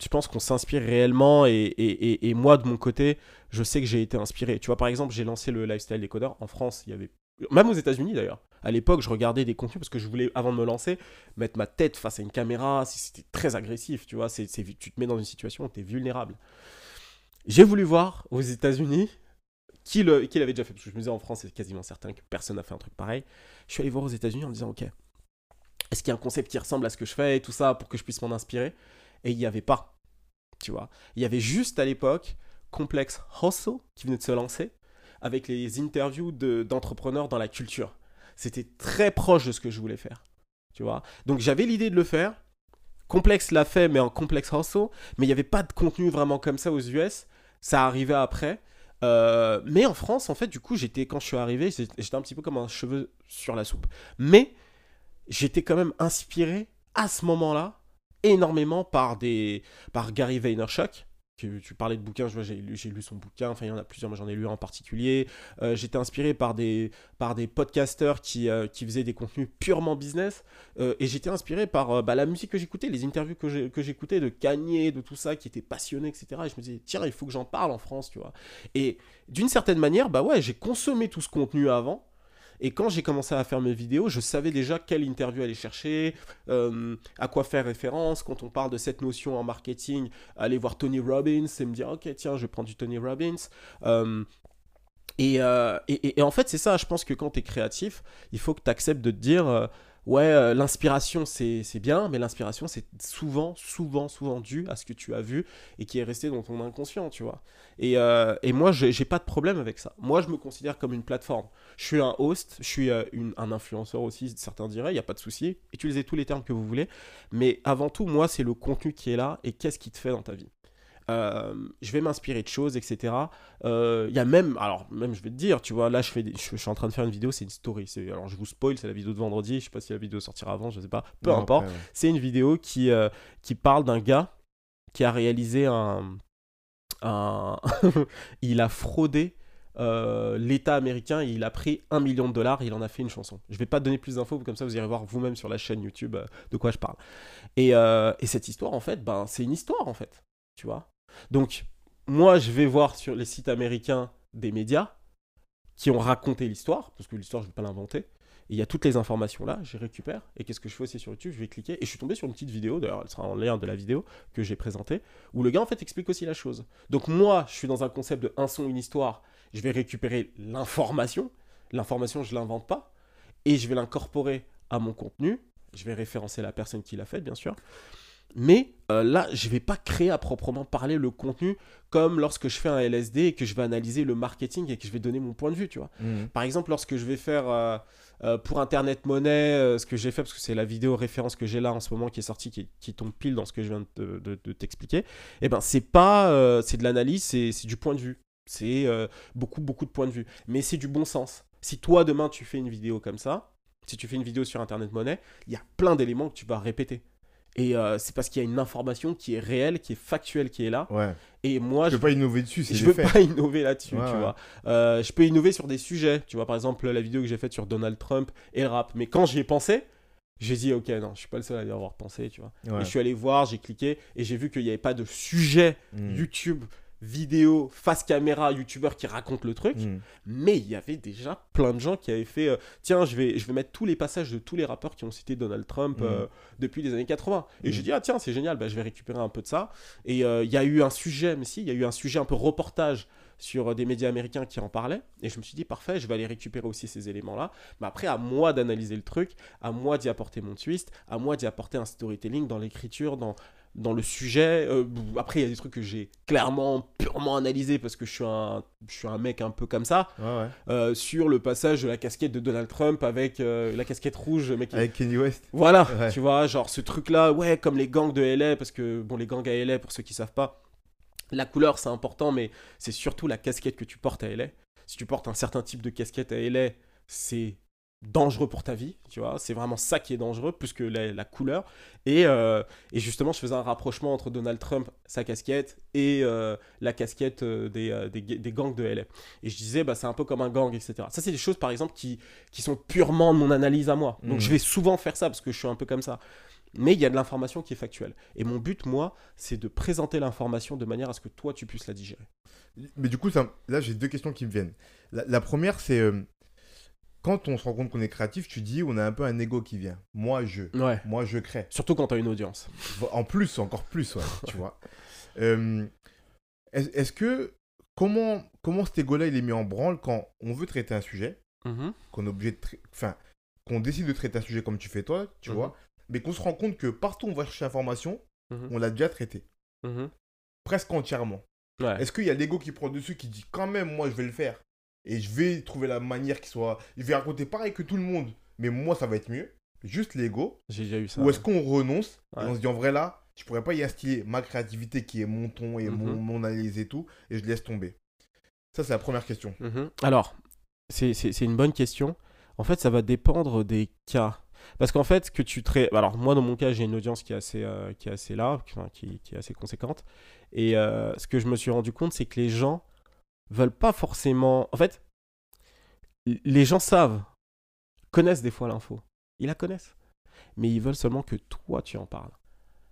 Speaker 2: je pense qu'on s'inspire réellement et, et, et- et moi de mon côté, je sais que j'ai été inspiré. Tu vois, par exemple, j'ai lancé le lifestyle décoder en France. Il y avait même aux États-Unis d'ailleurs. À l'époque, je regardais des contenus parce que je voulais, avant de me lancer, mettre ma tête face à une caméra. C'était très agressif, tu vois. C'est, c'est- tu te mets dans une situation où tu es vulnérable. J'ai voulu voir aux États-Unis qui, l'avait déjà fait. Parce que je me disais en France, c'est quasiment certain que personne n'a fait un truc pareil. Je suis allé voir aux États-Unis en me disant, ok, est-ce qu'il y a un concept qui ressemble à ce que je fais et tout ça pour que je puisse m'en inspirer? Et il n'y avait pas. Tu vois? Il y avait juste à l'époque Complex Hustle qui venait de se lancer avec les interviews de- d'entrepreneurs dans la culture. C'était très proche de ce que je voulais faire. Tu vois? Donc j'avais l'idée de le faire. Complex l'a fait, mais en Complex Hustle. Mais il n'y avait pas de contenu vraiment comme ça aux US. Ça arrivait après. Euh, mais en France, en fait, du coup, j'étais quand je suis arrivé, j'étais un petit peu comme un cheveu sur la soupe. Mais j'étais quand même inspiré à ce moment-là énormément par des par Gary Vaynerchuk. Que tu parlais de bouquins, j'ai lu, son bouquin, enfin il y en a plusieurs, moi j'en ai lu un en particulier. Euh, j'étais inspiré par des, par des podcasters qui, euh, qui faisaient des contenus purement business. Euh, et j'étais inspiré par bah, la musique que j'écoutais, les interviews que j'écoutais de Kanye, de tout ça, qui étaient passionnés, etc. Et je me disais, tiens, il faut que j'en parle en France, tu vois. Et d'une certaine manière, bah ouais, j'ai consommé tout ce contenu avant. Et quand j'ai commencé à faire mes vidéos, je savais déjà quelle interview aller chercher, euh, à quoi faire référence. Quand on parle de cette notion en marketing, aller voir Tony Robbins et me dire, ok, tiens, je prends du Tony Robbins. Euh, et, euh, et, et- en fait, c'est ça, je pense que quand tu es créatif, il faut que tu acceptes de te dire, ouais, euh, l'inspiration, c'est bien, mais l'inspiration, c'est souvent, souvent, souvent dû à ce que tu as vu et qui est resté dans ton inconscient, tu vois. Et, euh, et moi, j'ai pas de problème avec ça. Moi, je me considère comme une plateforme. Je suis un host, je suis euh, un influenceur aussi, certains diraient, il n'y a pas de souci. Utilisez tous les termes que vous voulez. Mais avant tout, moi, c'est le contenu qui est là et qu'est-ce qui te fait dans ta vie. Euh, je vais m'inspirer de choses, etc. Euh, Il y a même, alors même je vais te dire, tu vois, là je, fais des- je, je suis en train de faire une vidéo, c'est une story. Alors je vous spoil, c'est la vidéo de vendredi, je sais pas si la vidéo sortira avant, je sais pas, peu
Speaker 1: Non,
Speaker 2: importe.
Speaker 1: ouais.
Speaker 2: C'est une vidéo qui, euh, qui parle d'un gars qui a réalisé un. un [laughs] il a fraudé euh, l'État américain il a pris un million de dollars et il en a fait une chanson. Je vais pas donner plus d'infos, comme ça vous irez voir vous-même sur la chaîne YouTube euh, de quoi je parle. Et, euh, et cette histoire, en fait, ben, c'est une histoire, en fait. Tu vois? Donc, moi, je vais voir sur les sites américains des médias qui ont raconté l'histoire, parce que l'histoire, je ne vais pas l'inventer. Il y a toutes les informations là, je les récupère. Et qu'est-ce que je fais aussi sur YouTube? Je vais cliquer. Et je suis tombé sur une petite vidéo, d'ailleurs, elle sera en lien de la vidéo que j'ai présentée, où le gars, en fait, explique aussi la chose. Donc, moi, je suis dans un concept de un son, une histoire. Je vais récupérer l'information. L'information, je ne l'invente pas. Et je vais l'incorporer à mon contenu. Je vais référencer la personne qui l'a fait, bien sûr. Mais euh, là, je vais pas créer à proprement parler le contenu comme lorsque je fais un LSD et que je vais analyser le marketing et que je vais donner mon point de vue, tu vois.
Speaker 1: Mhm.
Speaker 2: Par exemple, lorsque je vais faire euh, euh, pour Internet Monnaie, ce que j'ai fait, parce que c'est la vidéo référence que j'ai là en ce moment qui est sortie, qui, qui tombe pile dans ce que je viens de, te- de- de t'expliquer, eh ben c'est pas, c'est de l'analyse, c'est, c'est du point de vue. C'est beaucoup, beaucoup de points de vue. Mais c'est du bon sens. Si toi, demain, tu fais une vidéo comme ça, si tu fais une vidéo sur Internet Monnaie, il y a plein d'éléments que tu vas répéter. Et euh, c'est parce qu'il y a une information qui est réelle, qui est factuelle, qui est là.
Speaker 1: Ouais.
Speaker 2: Et moi,
Speaker 1: Je peux pas innover dessus,
Speaker 2: je
Speaker 1: faits.
Speaker 2: pas innover là-dessus,
Speaker 1: Ouais,
Speaker 2: tu
Speaker 1: ouais.
Speaker 2: vois. Euh, je peux innover sur des sujets, tu vois, par exemple la vidéo que j'ai faite sur Donald Trump et le rap. Mais quand j'y ai pensé, J'ai dit, ok, non, je suis pas le seul à y avoir pensé, tu vois. Et je suis allé voir, j'ai cliqué et j'ai vu qu'il n'y avait pas de sujet
Speaker 1: Mm.
Speaker 2: YouTube, vidéo, face caméra, youtubeur qui raconte le truc.
Speaker 1: Mm.
Speaker 2: Mais il y avait déjà plein de gens qui avaient fait, euh, tiens, je vais, je vais mettre tous les passages de tous les rappeurs qui ont cité Donald Trump
Speaker 1: Mhm.
Speaker 2: euh, depuis les années 80. Et
Speaker 1: Mhm.
Speaker 2: j'ai dit, ah tiens, c'est génial, bah, je vais récupérer un peu de ça. Et euh, il y a eu un sujet, mais si, il y a eu un sujet un peu reportage sur des médias américains qui en parlaient. Et je me suis dit, parfait, je vais aller récupérer aussi ces éléments-là. Mais après, à moi d'analyser le truc, à moi d'y apporter mon twist, à moi d'y apporter un storytelling dans l'écriture, dans, dans le sujet. Euh, après, il y a des trucs que j'ai clairement, purement analysé parce que je suis un, je suis un mec un peu comme ça.
Speaker 1: Ouais, ouais.
Speaker 2: euh, sur le passage de la casquette de Donald Trump avec euh, la casquette rouge, mec.
Speaker 1: Avec Kenny West.
Speaker 2: Voilà,
Speaker 1: Ouais.
Speaker 2: tu vois, genre ce truc-là, ouais, comme les gangs de LA, parce que, bon, les gangs à LA, pour ceux qui savent pas, la couleur c'est important, mais c'est surtout la casquette que tu portes à LA. Si tu portes un certain type de casquette à LA, c'est dangereux pour ta vie, tu vois, c'est vraiment ça qui est dangereux, plus que la, la couleur. Et, euh, et justement, je faisais un rapprochement entre Donald Trump, sa casquette, et euh, la casquette euh, des, des, des gangs de LA. Et je disais, bah, c'est un peu comme un gang, etc. Ça, c'est des choses, par exemple, qui, qui sont purement de mon analyse à moi. Donc,
Speaker 1: Mhm.
Speaker 2: je vais souvent faire ça, parce que je suis un peu comme ça. Mais il y a de l'information qui est factuelle. Et mon but, moi, c'est de présenter l'information de manière à ce que toi, tu puisses la digérer.
Speaker 1: Mais du coup, ça, là, j'ai deux questions qui me viennent. La, la première, c'est euh, quand on se rend compte qu'on est créatif, tu dis on a un peu un ego qui vient. Moi, je.
Speaker 2: Ouais.
Speaker 1: Moi, je crée.
Speaker 2: Surtout quand tu as une audience.
Speaker 1: En plus, encore plus, ouais, [laughs] tu vois. Euh, Est-ce que. Comment, comment cet ego-là, il est mis en branle quand on veut traiter un sujet, qu'on est obligé de. trai- Enfin, qu'on décide de traiter un sujet comme tu fais toi, tu
Speaker 2: Mhm.
Speaker 1: vois, mais qu'on se rend compte que partout où on va chercher l'information,
Speaker 2: Mhm.
Speaker 1: on l'a déjà traité. Presque entièrement.
Speaker 2: Ouais.
Speaker 1: Est-ce qu'il y a l'ego qui prend dessus, qui dit quand même, moi je vais le faire? Et je vais trouver la manière qui soit. Je vais raconter pareil que tout le monde, mais moi ça va être mieux. Juste l'ego.
Speaker 2: J'ai déjà eu ça.
Speaker 1: Ou est-ce qu'on renonce
Speaker 2: Ouais.
Speaker 1: et on se dit en vrai là, je pourrais pas y instiller ma créativité qui est mon ton et mon,
Speaker 2: Mhm.
Speaker 1: mon analyse et tout, et je laisse tomber. Ça, c'est la première question.
Speaker 2: Mhm. Alors, c'est une bonne question. En fait, ça va dépendre des cas. Parce qu'en fait, que tu traites. Alors, moi, dans mon cas, j'ai une audience qui est assez, euh, qui est assez enfin, qui, qui est assez conséquente. Et euh, ce que je me suis rendu compte, c'est que les gens veulent pas forcément. En fait, les gens savent, connaissent des fois l'info. Ils la connaissent. Mais ils veulent seulement que toi, tu en parles.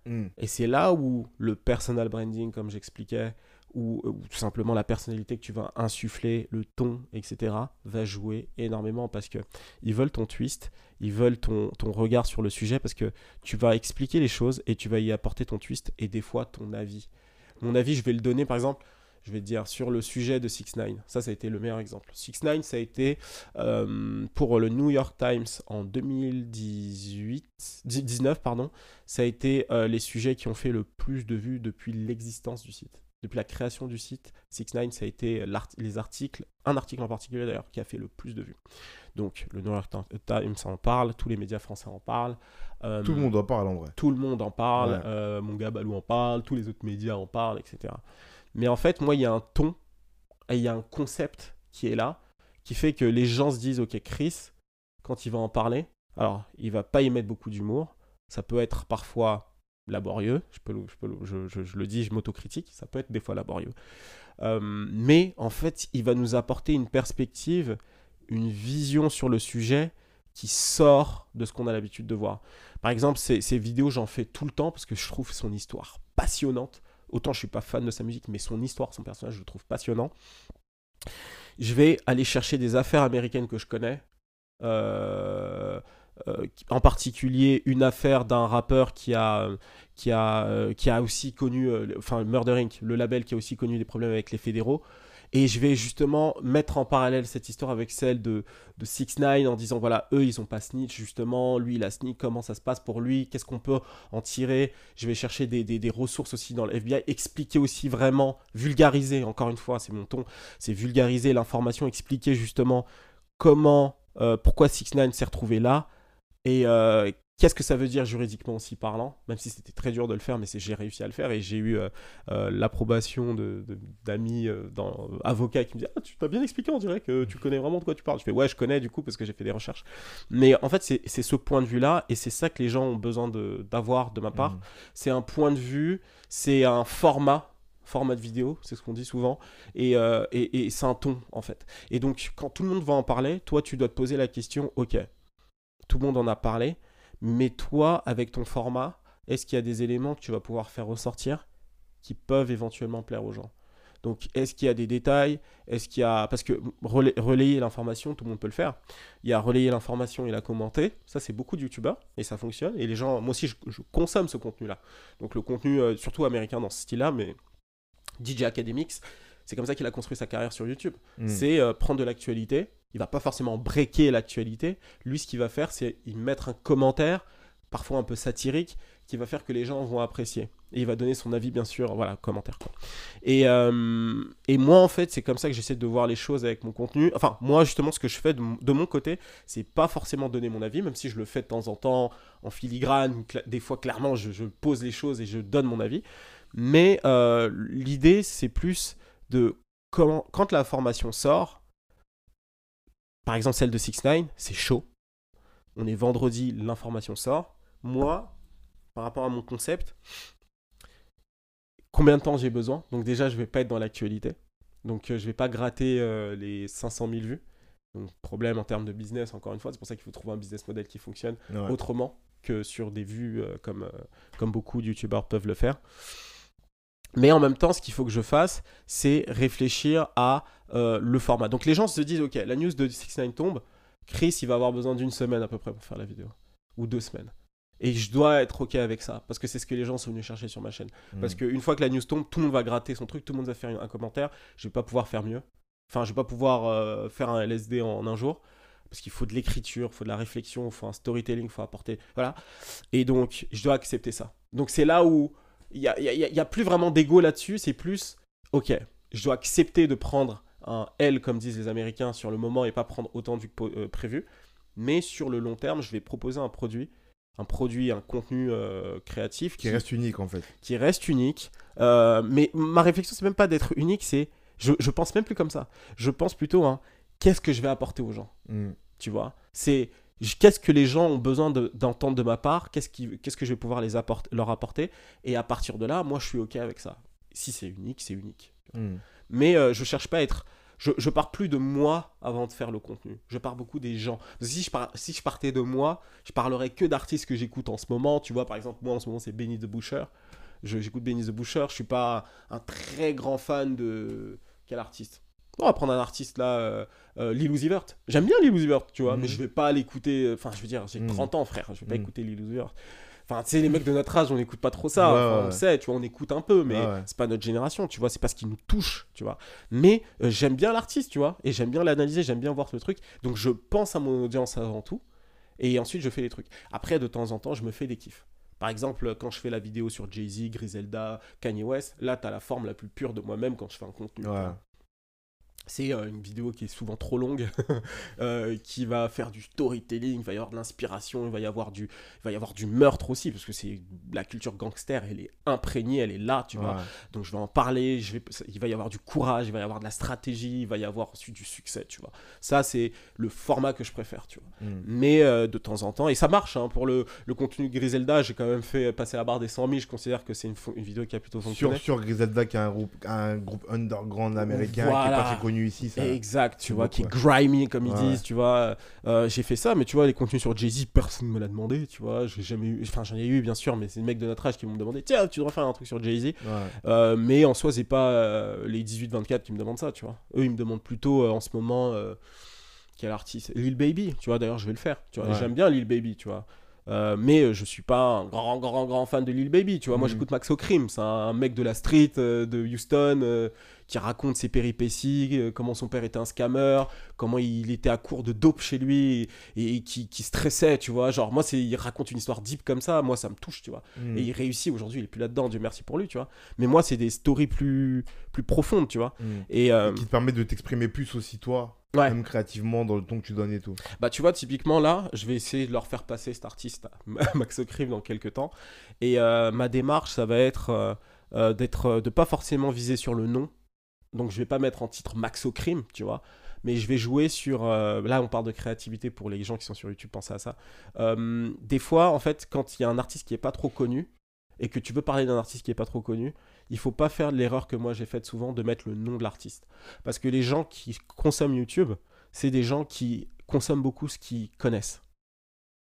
Speaker 1: Hmm.
Speaker 2: Et c'est là où le personal branding, comme j'expliquais, ou, ou tout simplement la personnalité que tu vas insuffler, le ton, etc., va jouer énormément parce que ils veulent ton twist, ils veulent ton, ton regard sur le sujet parce que tu vas expliquer les choses et tu vas y apporter ton twist et des fois ton avis. Mon avis, je vais le donner par exemple, je vais te dire sur le sujet de 6 9 Ça, ça a été le meilleur exemple. 6 9 ça a été euh, pour le New York Times en 2018, 19, pardon, ça a été euh, les sujets qui ont fait le plus de vues depuis l'existence du site. Depuis la création du site, 6 9 ça a été les articles, un article en particulier d'ailleurs, qui a fait le plus de vues. Donc, le New York Times en parle, tous les médias français en parlent. euh,
Speaker 1: Tout le monde en parle en vrai.
Speaker 2: tout le monde en parle,
Speaker 1: Ouais.
Speaker 2: mon gars Balou en parle, tous les autres médias en parlent, etc. Mais en fait, moi, il y a un ton, et il y a un concept qui est là, qui fait que les gens se disent, ok, Chris, quand il va en parler, alors, il va pas y mettre beaucoup d'humour, ça peut être parfois laborieux, je, peux, le- je, le- dis, je m'autocritique, ça peut être des fois laborieux. Euh, mais en fait, il va nous apporter une perspective, une vision sur le sujet qui sort de ce qu'on a l'habitude de voir. Par exemple, ces vidéos, j'en fais tout le temps parce que je trouve son histoire passionnante. Autant je suis pas fan de sa musique, mais son histoire, son personnage, je le trouve passionnant. Je vais aller chercher des affaires américaines que je connais. Euh, euh, en particulier une affaire d'un rappeur qui a, qui a, euh, qui a aussi connu, enfin Murder Inc., le label qui a aussi connu des problèmes avec les fédéraux. Et je vais justement mettre en parallèle cette histoire avec celle de, de 6 9 en disant voilà, eux ils ont pas snitch justement, lui il a snitch, comment ça se passe pour lui, qu'est-ce qu'on peut en tirer? Je vais chercher des, des- des ressources aussi dans le FBI, expliquer aussi vraiment, vulgariser, encore une fois, c'est mon ton, c'est vulgariser l'information, expliquer justement comment, euh, pourquoi 6 9 s'est retrouvé là. Et euh, qu'est-ce que ça veut dire juridiquement aussi parlant, même si c'était très dur de le faire, mais j'ai réussi à le faire et j'ai eu euh, euh, l'approbation de- de- d'amis euh, euh, avocats qui me disent Ah, tu t'as bien expliqué, on dirait que tu connais vraiment de quoi tu parles. Je fais Ouais, je connais du coup parce que j'ai fait des recherches. Mais en fait, c'est ce point de vue-là et c'est ça que les gens ont besoin de- d'avoir de, ma part.
Speaker 1: Mhm.
Speaker 2: C'est un point de vue, c'est un format format de vidéo, c'est ce qu'on dit souvent, et, et, et c'est un ton en fait. Et donc quand tout le monde va en parler, toi tu dois te poser la question, ok, tout le monde en a parlé, Mais toi, avec ton format, est-ce qu'il y a des éléments que tu vas pouvoir faire ressortir qui peuvent éventuellement plaire aux gens? Donc, est-ce qu'il y a des détails? Est-ce qu'il y a. Parce que relayer l'information, tout le monde peut le faire. Il y a relayer l'information et la commenter. Ça, c'est beaucoup de youtubeurs et ça fonctionne. Et les gens. Moi aussi, je, consomme ce contenu-là. Donc, le contenu, euh, surtout américain dans ce style-là, mais DJ Academics, c'est comme ça qu'il a construit sa carrière sur YouTube. Hmm. C'est euh, prendre de l'actualité. Il va pas forcément breaker l'actualité. Lui, ce qu'il va faire, c'est y mettre un commentaire, parfois un peu satirique, qui va faire que les gens vont apprécier. Et il va donner son avis, bien sûr, voilà, commentaire. Quoi. Et, euh, et moi, en fait, c'est comme ça que j'essaie de voir les choses avec mon contenu. Enfin, moi, justement, ce que je fais de, mon côté, c'est pas forcément donner mon avis, même si je le fais de temps en temps en filigrane. Des fois, clairement, je, pose les choses et je donne mon avis. Mais euh, l'idée, c'est plus de comment, quand la formation sort, par exemple celle de 6 9 c'est chaud. On est vendredi, l'information sort. Moi, par rapport à mon concept, combien de temps j'ai besoin? Donc déjà, je vais pas être dans l'actualité. Donc euh, je vais pas gratter euh, les 500 000 vues. Donc problème en termes de business, encore une fois, c'est pour ça qu'il faut trouver un business model qui fonctionne autrement que sur des vues euh, comme, comme beaucoup de youtubeurs peuvent le faire. Mais en même temps, ce qu'il faut que je fasse, c'est réfléchir à le format. Donc les gens se disent, ok, la news de 6 9 tombe, Chris, il va avoir besoin d'une semaine à peu près pour faire la vidéo. Ou deux semaines. Et je dois être OK avec ça, parce que c'est ce que les gens sont venus chercher sur ma chaîne. Parce hmm. qu'une fois que la news tombe, tout le monde va gratter son truc, tout le monde va faire un commentaire. Je vais pas pouvoir faire mieux. Enfin, je vais pas pouvoir euh, faire un LSD en, un jour. Parce qu'il faut de l'écriture, il faut de la réflexion, il faut un storytelling, il faut apporter. Voilà. Et donc, je dois accepter ça. Donc, c'est là où il n'y a, y a, plus vraiment d'ego là-dessus. C'est plus, OK, je dois accepter de prendre un L, comme disent les Américains, sur le moment et pas prendre autant du euh, prévu. Mais sur le long terme, je vais proposer un produit un produit, un contenu euh, créatif
Speaker 1: qui, reste unique en fait.
Speaker 2: Qui reste unique. Euh, mais ma réflexion, c'est même pas d'être unique, c'est je, je pense même plus comme ça. Je pense plutôt à qu'est-ce que je vais apporter aux gens. Hmm. Tu vois? C'est qu'est-ce que les gens ont besoin d'entendre de, ma part, qu'est-ce que je vais pouvoir les apporter, leur apporter? Et à partir de là, moi, je suis OK avec ça. Si c'est unique, c'est unique. Hmm. Mais euh, je cherche pas à être je, je pars plus de moi avant de faire le contenu. Je pars beaucoup des gens. si, je si je partais de moi, je parlerais que d'artistes que j'écoute en ce moment. Tu vois, par exemple, moi en ce moment, c'est Benny the Butcher. J'écoute Benny the Butcher. Je suis pas un très grand fan de. Quel artiste? On va prendre un artiste là, euh, euh, Lil Uzi Vert. J'aime bien Lil Uzi Vert, tu vois, mais mhm. je vais pas l'écouter. Enfin, je veux dire, j'ai 30 mhm. ans, frère. Je vais pas mhm. écouter Lil Uzi Vert. Enfin, tu sais, les mecs de notre âge, on n'écoute pas trop ça. On sait, tu vois, on écoute un peu, mais c'est pas notre génération, tu vois. C'est pas ce qui nous touche, tu vois. Mais euh, j'aime bien l'artiste, tu vois. Et j'aime bien l'analyser, j'aime bien voir le truc. Donc, je pense à mon audience avant tout. Et ensuite, je fais les trucs. Après, de temps en temps, je me fais des kiffs. Par exemple, quand je fais la vidéo sur Jay-Z, Griselda, Kanye West, là, tu as la forme la plus pure de moi-même quand je fais un contenu. C'est euh, une vidéo qui est souvent trop longue, [laughs] euh, qui va faire du storytelling, il va y avoir de l'inspiration, il va y avoir du, il va y avoir du meurtre aussi, parce que c'est la culture gangster, elle est imprégnée, elle est là, tu vois. Donc je vais en parler, je vais, il va y avoir du courage, il va y avoir de la stratégie, il va y avoir aussi du succès, tu vois. Ça c'est le format que je préfère, tu vois. Hmm. Mais euh, de temps en temps, et ça marche hein, pour le, le contenu Griselda, j'ai quand même fait passer la barre des 100 000, je considère que c'est une, une, vidéo qui a plutôt fonctionné.
Speaker 1: Sur, sur Griselda qui est un groupe, un groupe underground américain qui est pas très connu ici. Ça,
Speaker 2: exact, tu vois, qui est grimy comme ils disent, tu vois. Euh, j'ai fait ça, mais tu vois, les contenus sur Jay-Z, personne ne me l'a demandé, tu vois. J'ai jamais eu, enfin j'en ai eu bien sûr, mais c'est des mecs de notre âge qui m'ont demandé, tiens, tu devrais faire un truc sur Jay-Z. Euh, mais en soi, c'est pas euh, les 18-24 qui me demandent ça, tu vois. Eux, ils me demandent plutôt en ce moment quel artiste? Lil Baby, tu vois, d'ailleurs, je vais le faire. Tu vois, j'aime bien Lil Baby, tu vois. Euh, mais je suis pas un grand, grand, grand fan de Lil Baby, tu vois. Moi, mm. j'écoute Max O'Crim, c'est un mec de la street euh, de Houston euh, qui raconte ses péripéties, comment son père était un scammer, comment il était à court de dope chez lui et, qui, qui, stressait, tu vois. Genre, moi, il raconte une histoire deep comme ça, moi, ça me touche, tu vois. Mm. Et il réussit aujourd'hui, il est plus là-dedans, Dieu merci pour lui, tu vois. Mais moi, c'est des stories plus, plus profondes, tu vois.
Speaker 1: Mm. Et, et qui te permet de t'exprimer plus aussi, toi même créativement dans le ton que tu donnes et tout.
Speaker 2: Bah tu vois, typiquement là, je vais essayer de leur faire passer cet artiste [laughs] Max O'Crive dans quelques temps. Et euh, ma démarche, ça va être euh, euh, d'être, de pas forcément viser sur le nom. Donc je vais pas mettre en titre Max O'Crime, tu vois. Mais je vais jouer sur... là, on parle de créativité pour les gens qui sont sur YouTube, pensez à ça. des fois, en fait, quand il y a un artiste qui est pas trop connu, et que tu veux parler d'un artiste qui est pas trop connu, il faut pas faire l'erreur que moi j'ai faite souvent de mettre le nom de l'artiste. Parce que les gens qui consomment YouTube, c'est des gens qui consomment beaucoup ce qu'ils connaissent.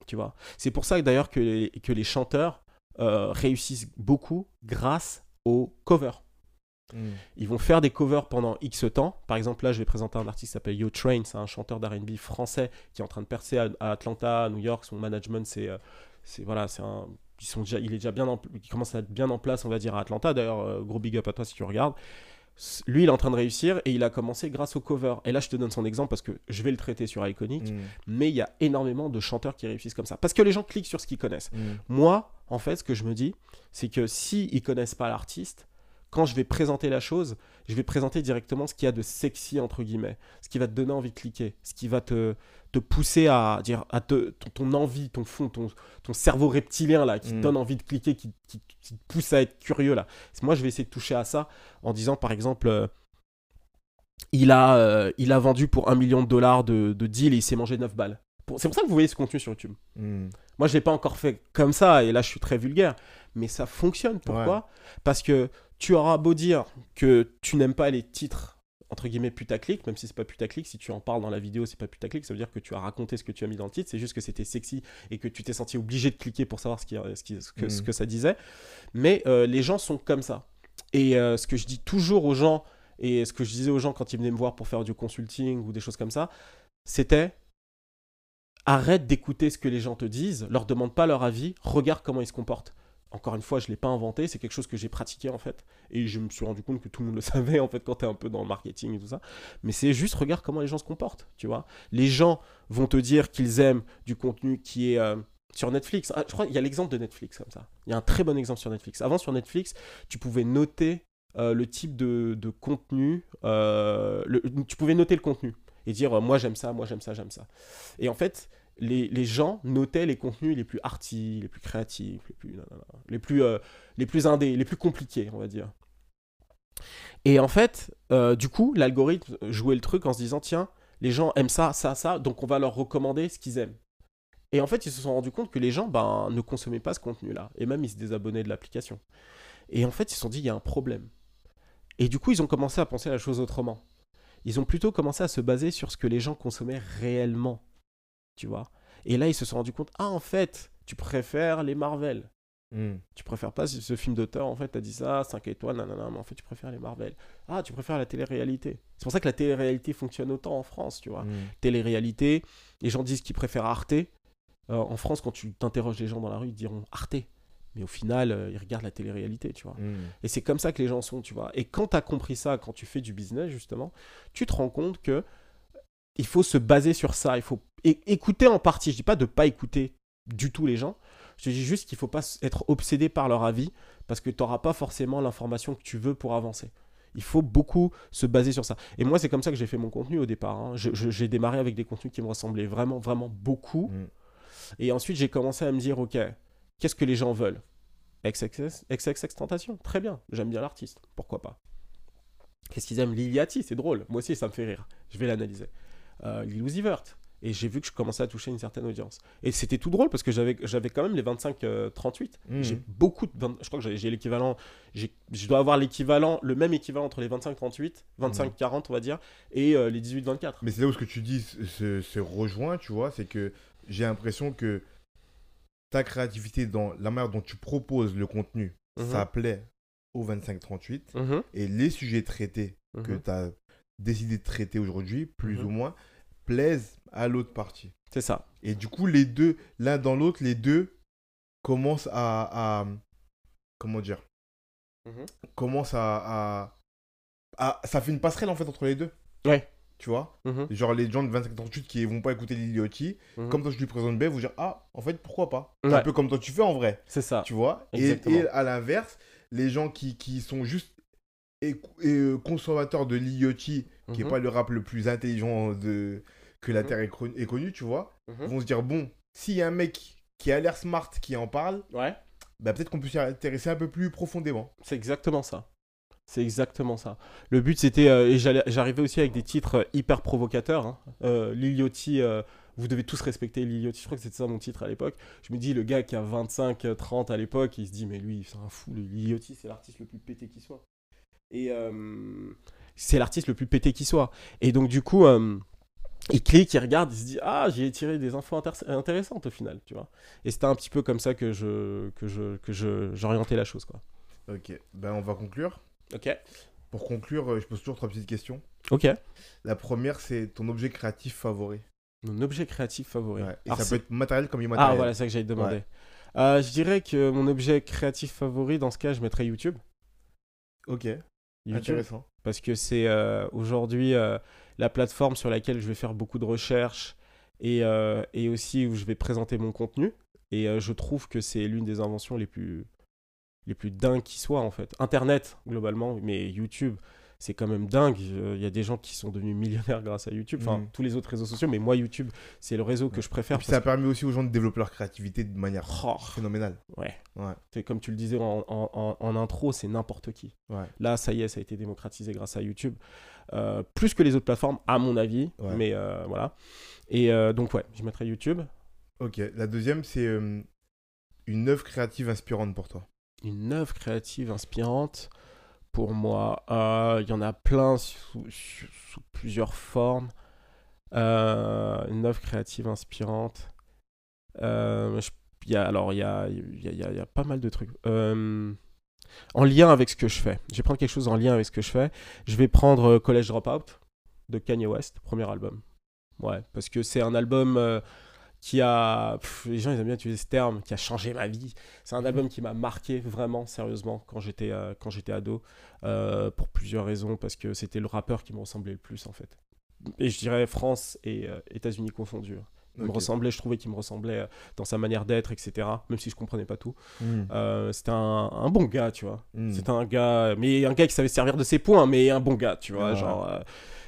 Speaker 2: Tu vois? C'est pour ça d'ailleurs que les, que les chanteurs euh, réussissent beaucoup grâce aux covers.
Speaker 1: Mm.
Speaker 2: Ils vont faire des covers pendant X temps. Par exemple, là, je vais présenter un artiste qui s'appelle Yo Train. C'est un chanteur d'R&B français qui est en train de percer à, à Atlanta, à New York. Son management, c'est, euh, c'est voilà, c'est un, ils sont déjà, il est déjà bien, en, il commence à être bien en place, on va dire à Atlanta. D'ailleurs, euh, gros big up à toi si tu regardes. Lui, il est en train de réussir et il a commencé grâce au cover. Et là, je te donne son exemple parce que je vais le traiter sur Iconic.
Speaker 1: Mm.
Speaker 2: Mais il y a énormément de chanteurs qui réussissent comme ça parce que les gens cliquent sur ce qu'ils connaissent.
Speaker 1: Mm.
Speaker 2: Moi, en fait, ce que je me dis, c'est que si ils connaissent pas l'artiste, quand je vais présenter la chose, je vais présenter directement ce qu'il y a de sexy entre guillemets, ce qui va te donner envie de cliquer, ce qui va te, te pousser à dire à te, ton, ton envie, ton fond, ton, ton cerveau reptilien là, qui te
Speaker 1: Mm.
Speaker 2: donne envie de cliquer, qui, qui- qui te pousse à être curieux là. Moi, je vais essayer de toucher à ça en disant par exemple. euh, il a, euh, il a vendu pour un million de dollars de, de deal et il s'est mangé 9 balles. C'est pour ça que vous voyez ce contenu sur YouTube.
Speaker 1: Mm.
Speaker 2: Moi, je l'ai pas encore fait comme ça, et là, je suis très vulgaire. Mais ça fonctionne. Pourquoi? Parce que tu auras beau dire que tu n'aimes pas les titres, entre guillemets, putaclic, même si c'est pas putaclic, si tu en parles dans la vidéo, c'est pas putaclic, ça veut dire que tu as raconté ce que tu as mis dans le titre, c'est juste que c'était sexy et que tu t'es senti obligé de cliquer pour savoir ce, qui, ce, qui- ce que, ce
Speaker 1: Mhm.
Speaker 2: que ça disait. Mais euh, les gens sont comme ça. Et euh, ce que je dis toujours aux gens, et ce que je disais aux gens quand ils venaient me voir pour faire du consulting ou des choses comme ça, c'était arrête d'écouter ce que les gens te disent, leur demande pas leur avis, regarde comment ils se comportent. Encore une fois, je l'ai pas inventé, c'est quelque chose que j'ai pratiqué en fait. Et je me suis rendu compte que tout le monde le [laughs] savait en fait quand tu es un peu dans le marketing et tout ça. Mais c'est juste regarde comment les gens se comportent, tu vois. Les gens vont te dire qu'ils aiment du contenu qui est euh, sur Netflix. Ah, je crois qu'il y a l'exemple de Netflix comme ça. Il y a un très bon exemple sur Netflix. Avant sur Netflix, tu pouvais noter euh, le type de, contenu, euh, tu pouvais noter le contenu et dire moi j'aime ça, moi j'aime ça, j'aime ça. Et en fait, les, gens notaient les contenus les plus arty, les plus créatifs, les plus, les plus, euh, les plus indés, les plus compliqués, on va dire. Et en fait, euh, du coup, l'algorithme jouait le truc en se disant tiens, les gens aiment ça, ça, ça, donc on va leur recommander ce qu'ils aiment. Et en fait, ils se sont rendus compte que les gens ben, ne consommaient pas ce contenu-là. Et même, ils se désabonnaient de l'application. Et en fait, ils se sont dit, il y a un problème. Et du coup, ils ont commencé à penser la chose autrement. Ils ont plutôt commencé à se baser sur ce que les gens consommaient réellement. Tu vois Et là, ils se sont rendus compte, ah, en fait, tu préfères les Marvel.
Speaker 1: Mm.
Speaker 2: Tu préfères pas ce film d'auteur, en fait, t'as dit ça, 5 étoiles, nanana, mais en fait, tu préfères les Marvel. Ah, tu préfères la télé-réalité. C'est pour ça que la télé-réalité fonctionne autant en France, tu vois
Speaker 1: Mm.
Speaker 2: télé-réalité. Les gens disent qu'ils préfèrent Arte. Euh, en France, quand tu t'interroges les gens dans la rue, ils diront Arte. Mais au final, euh, ils regardent la télé-réalité, tu vois.
Speaker 1: Mm.
Speaker 2: Et c'est comme ça que les gens sont, tu vois. Et quand tu as compris ça, quand tu fais du business, justement, tu te rends compte que il faut se baser sur ça. Il faut écouter en partie. Je dis pas de pas écouter du tout les gens. Je dis juste qu'il faut pas être obsédé par leur avis parce que tu n'auras pas forcément l'information que tu veux pour avancer. Il faut beaucoup se baser sur ça. Et moi, c'est comme ça que j'ai fait mon contenu au départ. hein. J'ai démarré avec des contenus qui me ressemblaient vraiment, vraiment beaucoup.
Speaker 1: Mm.
Speaker 2: Et ensuite, j'ai commencé à me dire, ok, qu'est-ce que les gens veulent? XXX, XXX Tentation, très bien, j'aime bien l'artiste, pourquoi pas? Qu'est-ce qu'ils aiment? Liliati, c'est drôle, moi aussi ça me fait rire, je vais l'analyser. Euh, Lil et j'ai vu que je commençais à toucher une certaine audience. Et c'était tout drôle parce que j'avais j'avais quand même les 25-38.
Speaker 1: Mm.
Speaker 2: J'ai beaucoup de. vingt- Je crois que j'ai- l'équivalent. Je dois avoir l'équivalent, le même équivalent entre les 25-38, 25-40, on va dire, et euh, les 18-24.
Speaker 1: Mais c'est là où ce que tu dis se, rejoint, tu vois, c'est que j'ai l'impression que ta créativité dans la manière dont tu proposes le contenu,
Speaker 2: Mhm.
Speaker 1: ça plaît au 25-38.
Speaker 2: Mhm,
Speaker 1: Et les sujets traités que
Speaker 2: mhm.
Speaker 1: tu as décidé de traiter aujourd'hui, plus
Speaker 2: Mhm.
Speaker 1: ou moins, plaisent à l'autre partie.
Speaker 2: C'est ça.
Speaker 1: Et du coup, les deux, l'un dans l'autre, les deux commencent à. à- comment dire
Speaker 2: Mhm.
Speaker 1: Commencent à, à, à- Ça fait une passerelle en fait entre les deux.
Speaker 2: Ouais.
Speaker 1: Tu vois?
Speaker 2: Mhm,
Speaker 1: Genre les gens de 25-38 qui vont pas écouter Liliotti,
Speaker 2: mhm.
Speaker 1: comme toi je lui présente Bev, vous dire Ah, en fait, pourquoi pas? C'est
Speaker 2: Ouais.
Speaker 1: un peu comme toi tu fais en vrai.
Speaker 2: C'est ça.
Speaker 1: Tu vois? Et,
Speaker 2: Exactement.
Speaker 1: et à l'inverse, les gens qui, qui sont juste écou- et, euh, consommateurs de Liliotti, qui est pas le rap le plus intelligent de... que la
Speaker 2: Mhm.
Speaker 1: Terre est, connue, tu vois,
Speaker 2: mhm.
Speaker 1: vont se dire Bon, s'il y a un mec qui a l'air smart qui en parle,
Speaker 2: Ouais.
Speaker 1: bah peut-être qu'on peut s'y intéresser un peu plus profondément.
Speaker 2: C'est exactement ça. C'est exactement ça. Le but, c'était. euh, et j'arrivais aussi avec des titres euh, hyper provocateurs. Hein. Euh, Liliotti, euh, vous devez tous respecter Liliotti. Je crois que c'était ça mon titre à l'époque. Je me dis, le gars qui a 25, euh, 30 à l'époque, il se dit, mais lui, c'est un fou. Liliotti, c'est l'artiste le plus pété qui soit. Et c'est l'artiste le plus pété qui soit. Et donc, du coup. Il clique, il regarde, il se dit ah j'ai tiré des infos intér- intéressantes au final, tu vois. Et c'était un petit peu comme ça que je que je que je j'orientais la chose quoi.
Speaker 1: Ok, ben on va conclure.
Speaker 2: Ok.
Speaker 1: Pour conclure, euh, je pose toujours trois petites questions.
Speaker 2: Ok.
Speaker 1: La première, c'est ton objet créatif favori.
Speaker 2: Mon objet créatif favori.
Speaker 1: Ouais. Et
Speaker 2: Alors,
Speaker 1: ça peut être matériel comme immatériel.
Speaker 2: Ah voilà, c'est ça que j'allais te demander. Euh, je dirais que mon objet créatif favori dans ce cas, je mettrais YouTube.
Speaker 1: Ok,
Speaker 2: YouTube.
Speaker 1: intéressant.
Speaker 2: parce que c'est euh, aujourd'hui euh, la plateforme sur laquelle je vais faire beaucoup de recherches et, euh, et aussi où je vais présenter mon contenu. Et euh, je trouve que c'est l'une des inventions les plus, les plus dingues qui soit en fait. Internet, globalement, mais YouTube, c'est quand même dingue. Il y a des gens qui sont devenus millionnaires grâce à YouTube. Enfin,
Speaker 1: Mhm.
Speaker 2: tous les autres réseaux sociaux, mais moi, YouTube, c'est le réseau que je
Speaker 1: Et
Speaker 2: préfère.
Speaker 1: puis
Speaker 2: parce
Speaker 1: ça permet aussi aux gens de développer leur créativité de manière
Speaker 2: que- Oh,
Speaker 1: phénoménale.
Speaker 2: ouais.
Speaker 1: Ouais.
Speaker 2: C'est comme tu le disais en, en- en- en intro, c'est n'importe qui.
Speaker 1: Ouais.
Speaker 2: Là, ça y est, ça a été démocratisé grâce à YouTube. Euh, plus que les autres plateformes, à mon avis.
Speaker 1: Ouais.
Speaker 2: Mais euh, voilà. Et euh, donc, ouais, je mettrai YouTube.
Speaker 1: Ok, la deuxième, c'est une œuvre créative inspirante pour toi.
Speaker 2: Une œuvre créative inspirante. Pour moi, il y en a plein sous, sous- sous plusieurs formes. Une œuvre créative inspirante. Je- y a, alors, il y a, y, a, il y a- il y a pas mal de trucs. En lien avec ce que je fais. Je vais prendre quelque chose en lien avec ce que je fais. Je vais prendre euh, College Dropout de Kanye West, premier album. Ouais, parce que c'est un album euh, qui a. les gens, ils aiment bien utiliser ce terme, qui a changé ma vie. C'est un album qui m'a marqué vraiment, sérieusement, quand j'étais euh, ado, pour plusieurs raisons, parce que c'était le rappeur qui me ressemblait le plus, en fait. Et je dirais France et États-Unis confondus. Me ressemblait, je trouvais qu'il me ressemblait euh, dans sa manière d'être, etc. Même si je comprenais pas tout.
Speaker 1: Hmm.
Speaker 2: Euh, c'était un, un bon gars, tu vois.
Speaker 1: Hmm.
Speaker 2: C'était un gars, mais un gars qui savait se servir de ses points, mais un bon gars, tu vois.
Speaker 1: Ouais.
Speaker 2: Genre, euh,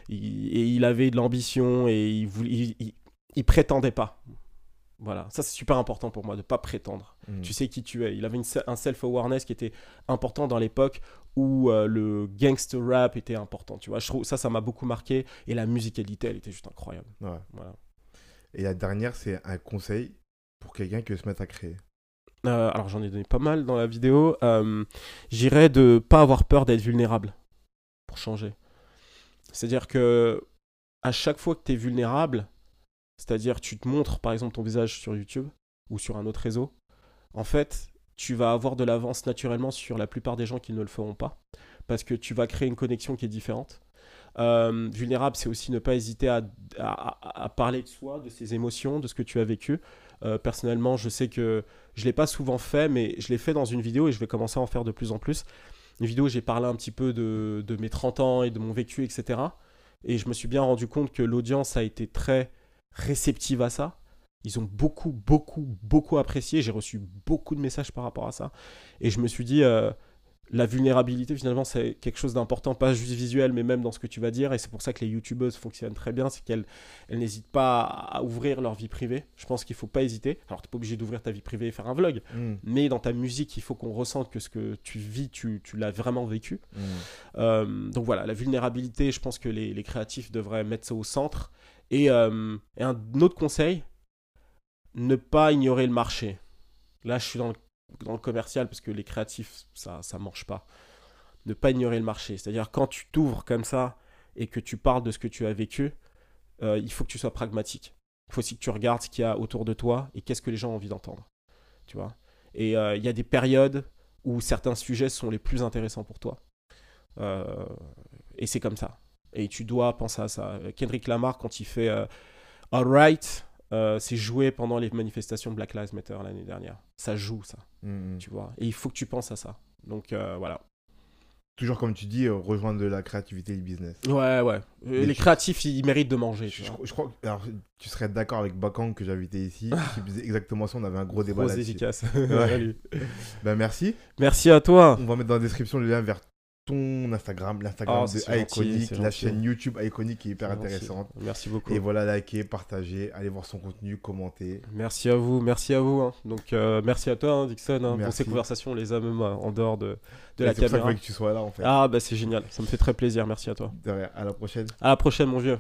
Speaker 2: il, et il avait de l'ambition et il, voulait, il, il- il prétendait pas. Voilà, ça c'est super important pour moi de pas prétendre.
Speaker 1: Hmm.
Speaker 2: Tu sais qui tu es. Il avait une un self-awareness qui était important dans l'époque où euh, le gangster rap était important. Tu vois, je trouve ça, ça m'a beaucoup marqué et la musicalité, elle était juste incroyable.
Speaker 1: Ouais.
Speaker 2: Voilà.
Speaker 1: Et la dernière, c'est un conseil pour quelqu'un qui veut se mettre à créer.
Speaker 2: Euh, alors j'en ai donné pas mal dans la vidéo. Euh, J'irais de pas avoir peur d'être vulnérable pour changer. C'est-à-dire que à chaque fois que tu es vulnérable, c'est-à-dire tu te montres par exemple ton visage sur YouTube ou sur un autre réseau, en fait, tu vas avoir de l'avance naturellement sur la plupart des gens qui ne le feront pas parce que tu vas créer une connexion qui est différente. Euh, vulnérable, c'est aussi ne pas hésiter à, parler de soi, de ses émotions, de ce que tu as vécu. Euh, personnellement, je sais que je l'ai pas souvent fait, mais je l'ai fait dans une vidéo et je vais commencer à en faire de plus en plus. Une vidéo où j'ai parlé un petit peu de, de mes 30 ans et de mon vécu, etc. Et je me suis bien rendu compte que l'audience a été très réceptive à ça. Ils ont beaucoup, beaucoup, beaucoup apprécié. J'ai reçu beaucoup de messages par rapport à ça. Et je me suis dit, euh, la vulnérabilité, finalement, c'est quelque chose d'important, pas juste visuel, mais même dans ce que tu vas dire. Et c'est pour ça que les youtubeuses fonctionnent très bien, c'est qu'elles elles n'hésitent pas à ouvrir leur vie privée. Je pense qu'il faut pas hésiter. Alors, tu n'es pas obligé d'ouvrir ta vie privée et faire un vlog,
Speaker 1: Hmm.
Speaker 2: mais dans ta musique, il faut qu'on ressente que ce que tu vis, tu, tu l'as vraiment vécu.
Speaker 1: Hmm.
Speaker 2: Euh, donc voilà, la vulnérabilité, je pense que les, les créatifs devraient mettre ça au centre. Et, euh, et un autre conseil, ne pas ignorer le marché. Là, je suis dans le, dans le commercial parce que les créatifs, ça ça marche pas. Ne pas ignorer le marché. C'est-à-dire quand tu t'ouvres comme ça et que tu parles de ce que tu as vécu, euh, il faut que tu sois pragmatique. Il faut aussi que tu regardes ce qu'il y a autour de toi et qu'est-ce que les gens ont envie d'entendre. Tu vois? Et euh, il y a des périodes où certains sujets sont les plus intéressants pour toi. Euh, et c'est comme ça. Et tu dois penser à ça. Kendrick Lamar, quand il fait Alright, euh, c'est joué pendant les manifestations Black Lives Matter l'année dernière. Ça joue, ça,
Speaker 1: Hmm.
Speaker 2: tu vois. Et il faut que tu penses à ça. Donc euh, voilà.
Speaker 1: Toujours comme tu dis, euh, rejoindre de la créativité et le business.
Speaker 2: Ouais, ouais.
Speaker 1: Mais
Speaker 2: les
Speaker 1: tu-
Speaker 2: créatifs, ils méritent de manger.
Speaker 1: Je, crois que alors, tu serais d'accord avec Bakang que j'ai invité ici, [laughs] qui faisait exactement ça. On avait un gros débat là-dessus.
Speaker 2: efficace.
Speaker 1: Ouais. [laughs] Ben, merci.
Speaker 2: Merci à toi.
Speaker 1: On va mettre dans la description le lien vers ton Instagram, l'Instagram
Speaker 2: Oh,
Speaker 1: de
Speaker 2: c'est
Speaker 1: Iconic,
Speaker 2: c'est
Speaker 1: la
Speaker 2: gentil.
Speaker 1: chaîne YouTube Iconic qui est hyper intéressante.
Speaker 2: Merci beaucoup.
Speaker 1: Et voilà, likez, partagez, allez voir son contenu, commentez.
Speaker 2: Merci à vous, merci à vous. hein. Donc euh, merci à toi, hein, Dixon. hein, pour ces conversations, on les a même euh, en dehors de, de la
Speaker 1: C'est
Speaker 2: caméra.
Speaker 1: voulais que tu sois là en fait.
Speaker 2: Ah bah c'est génial, ça me fait très plaisir. Merci à toi.
Speaker 1: De rien. À la prochaine.
Speaker 2: À la prochaine, mon vieux.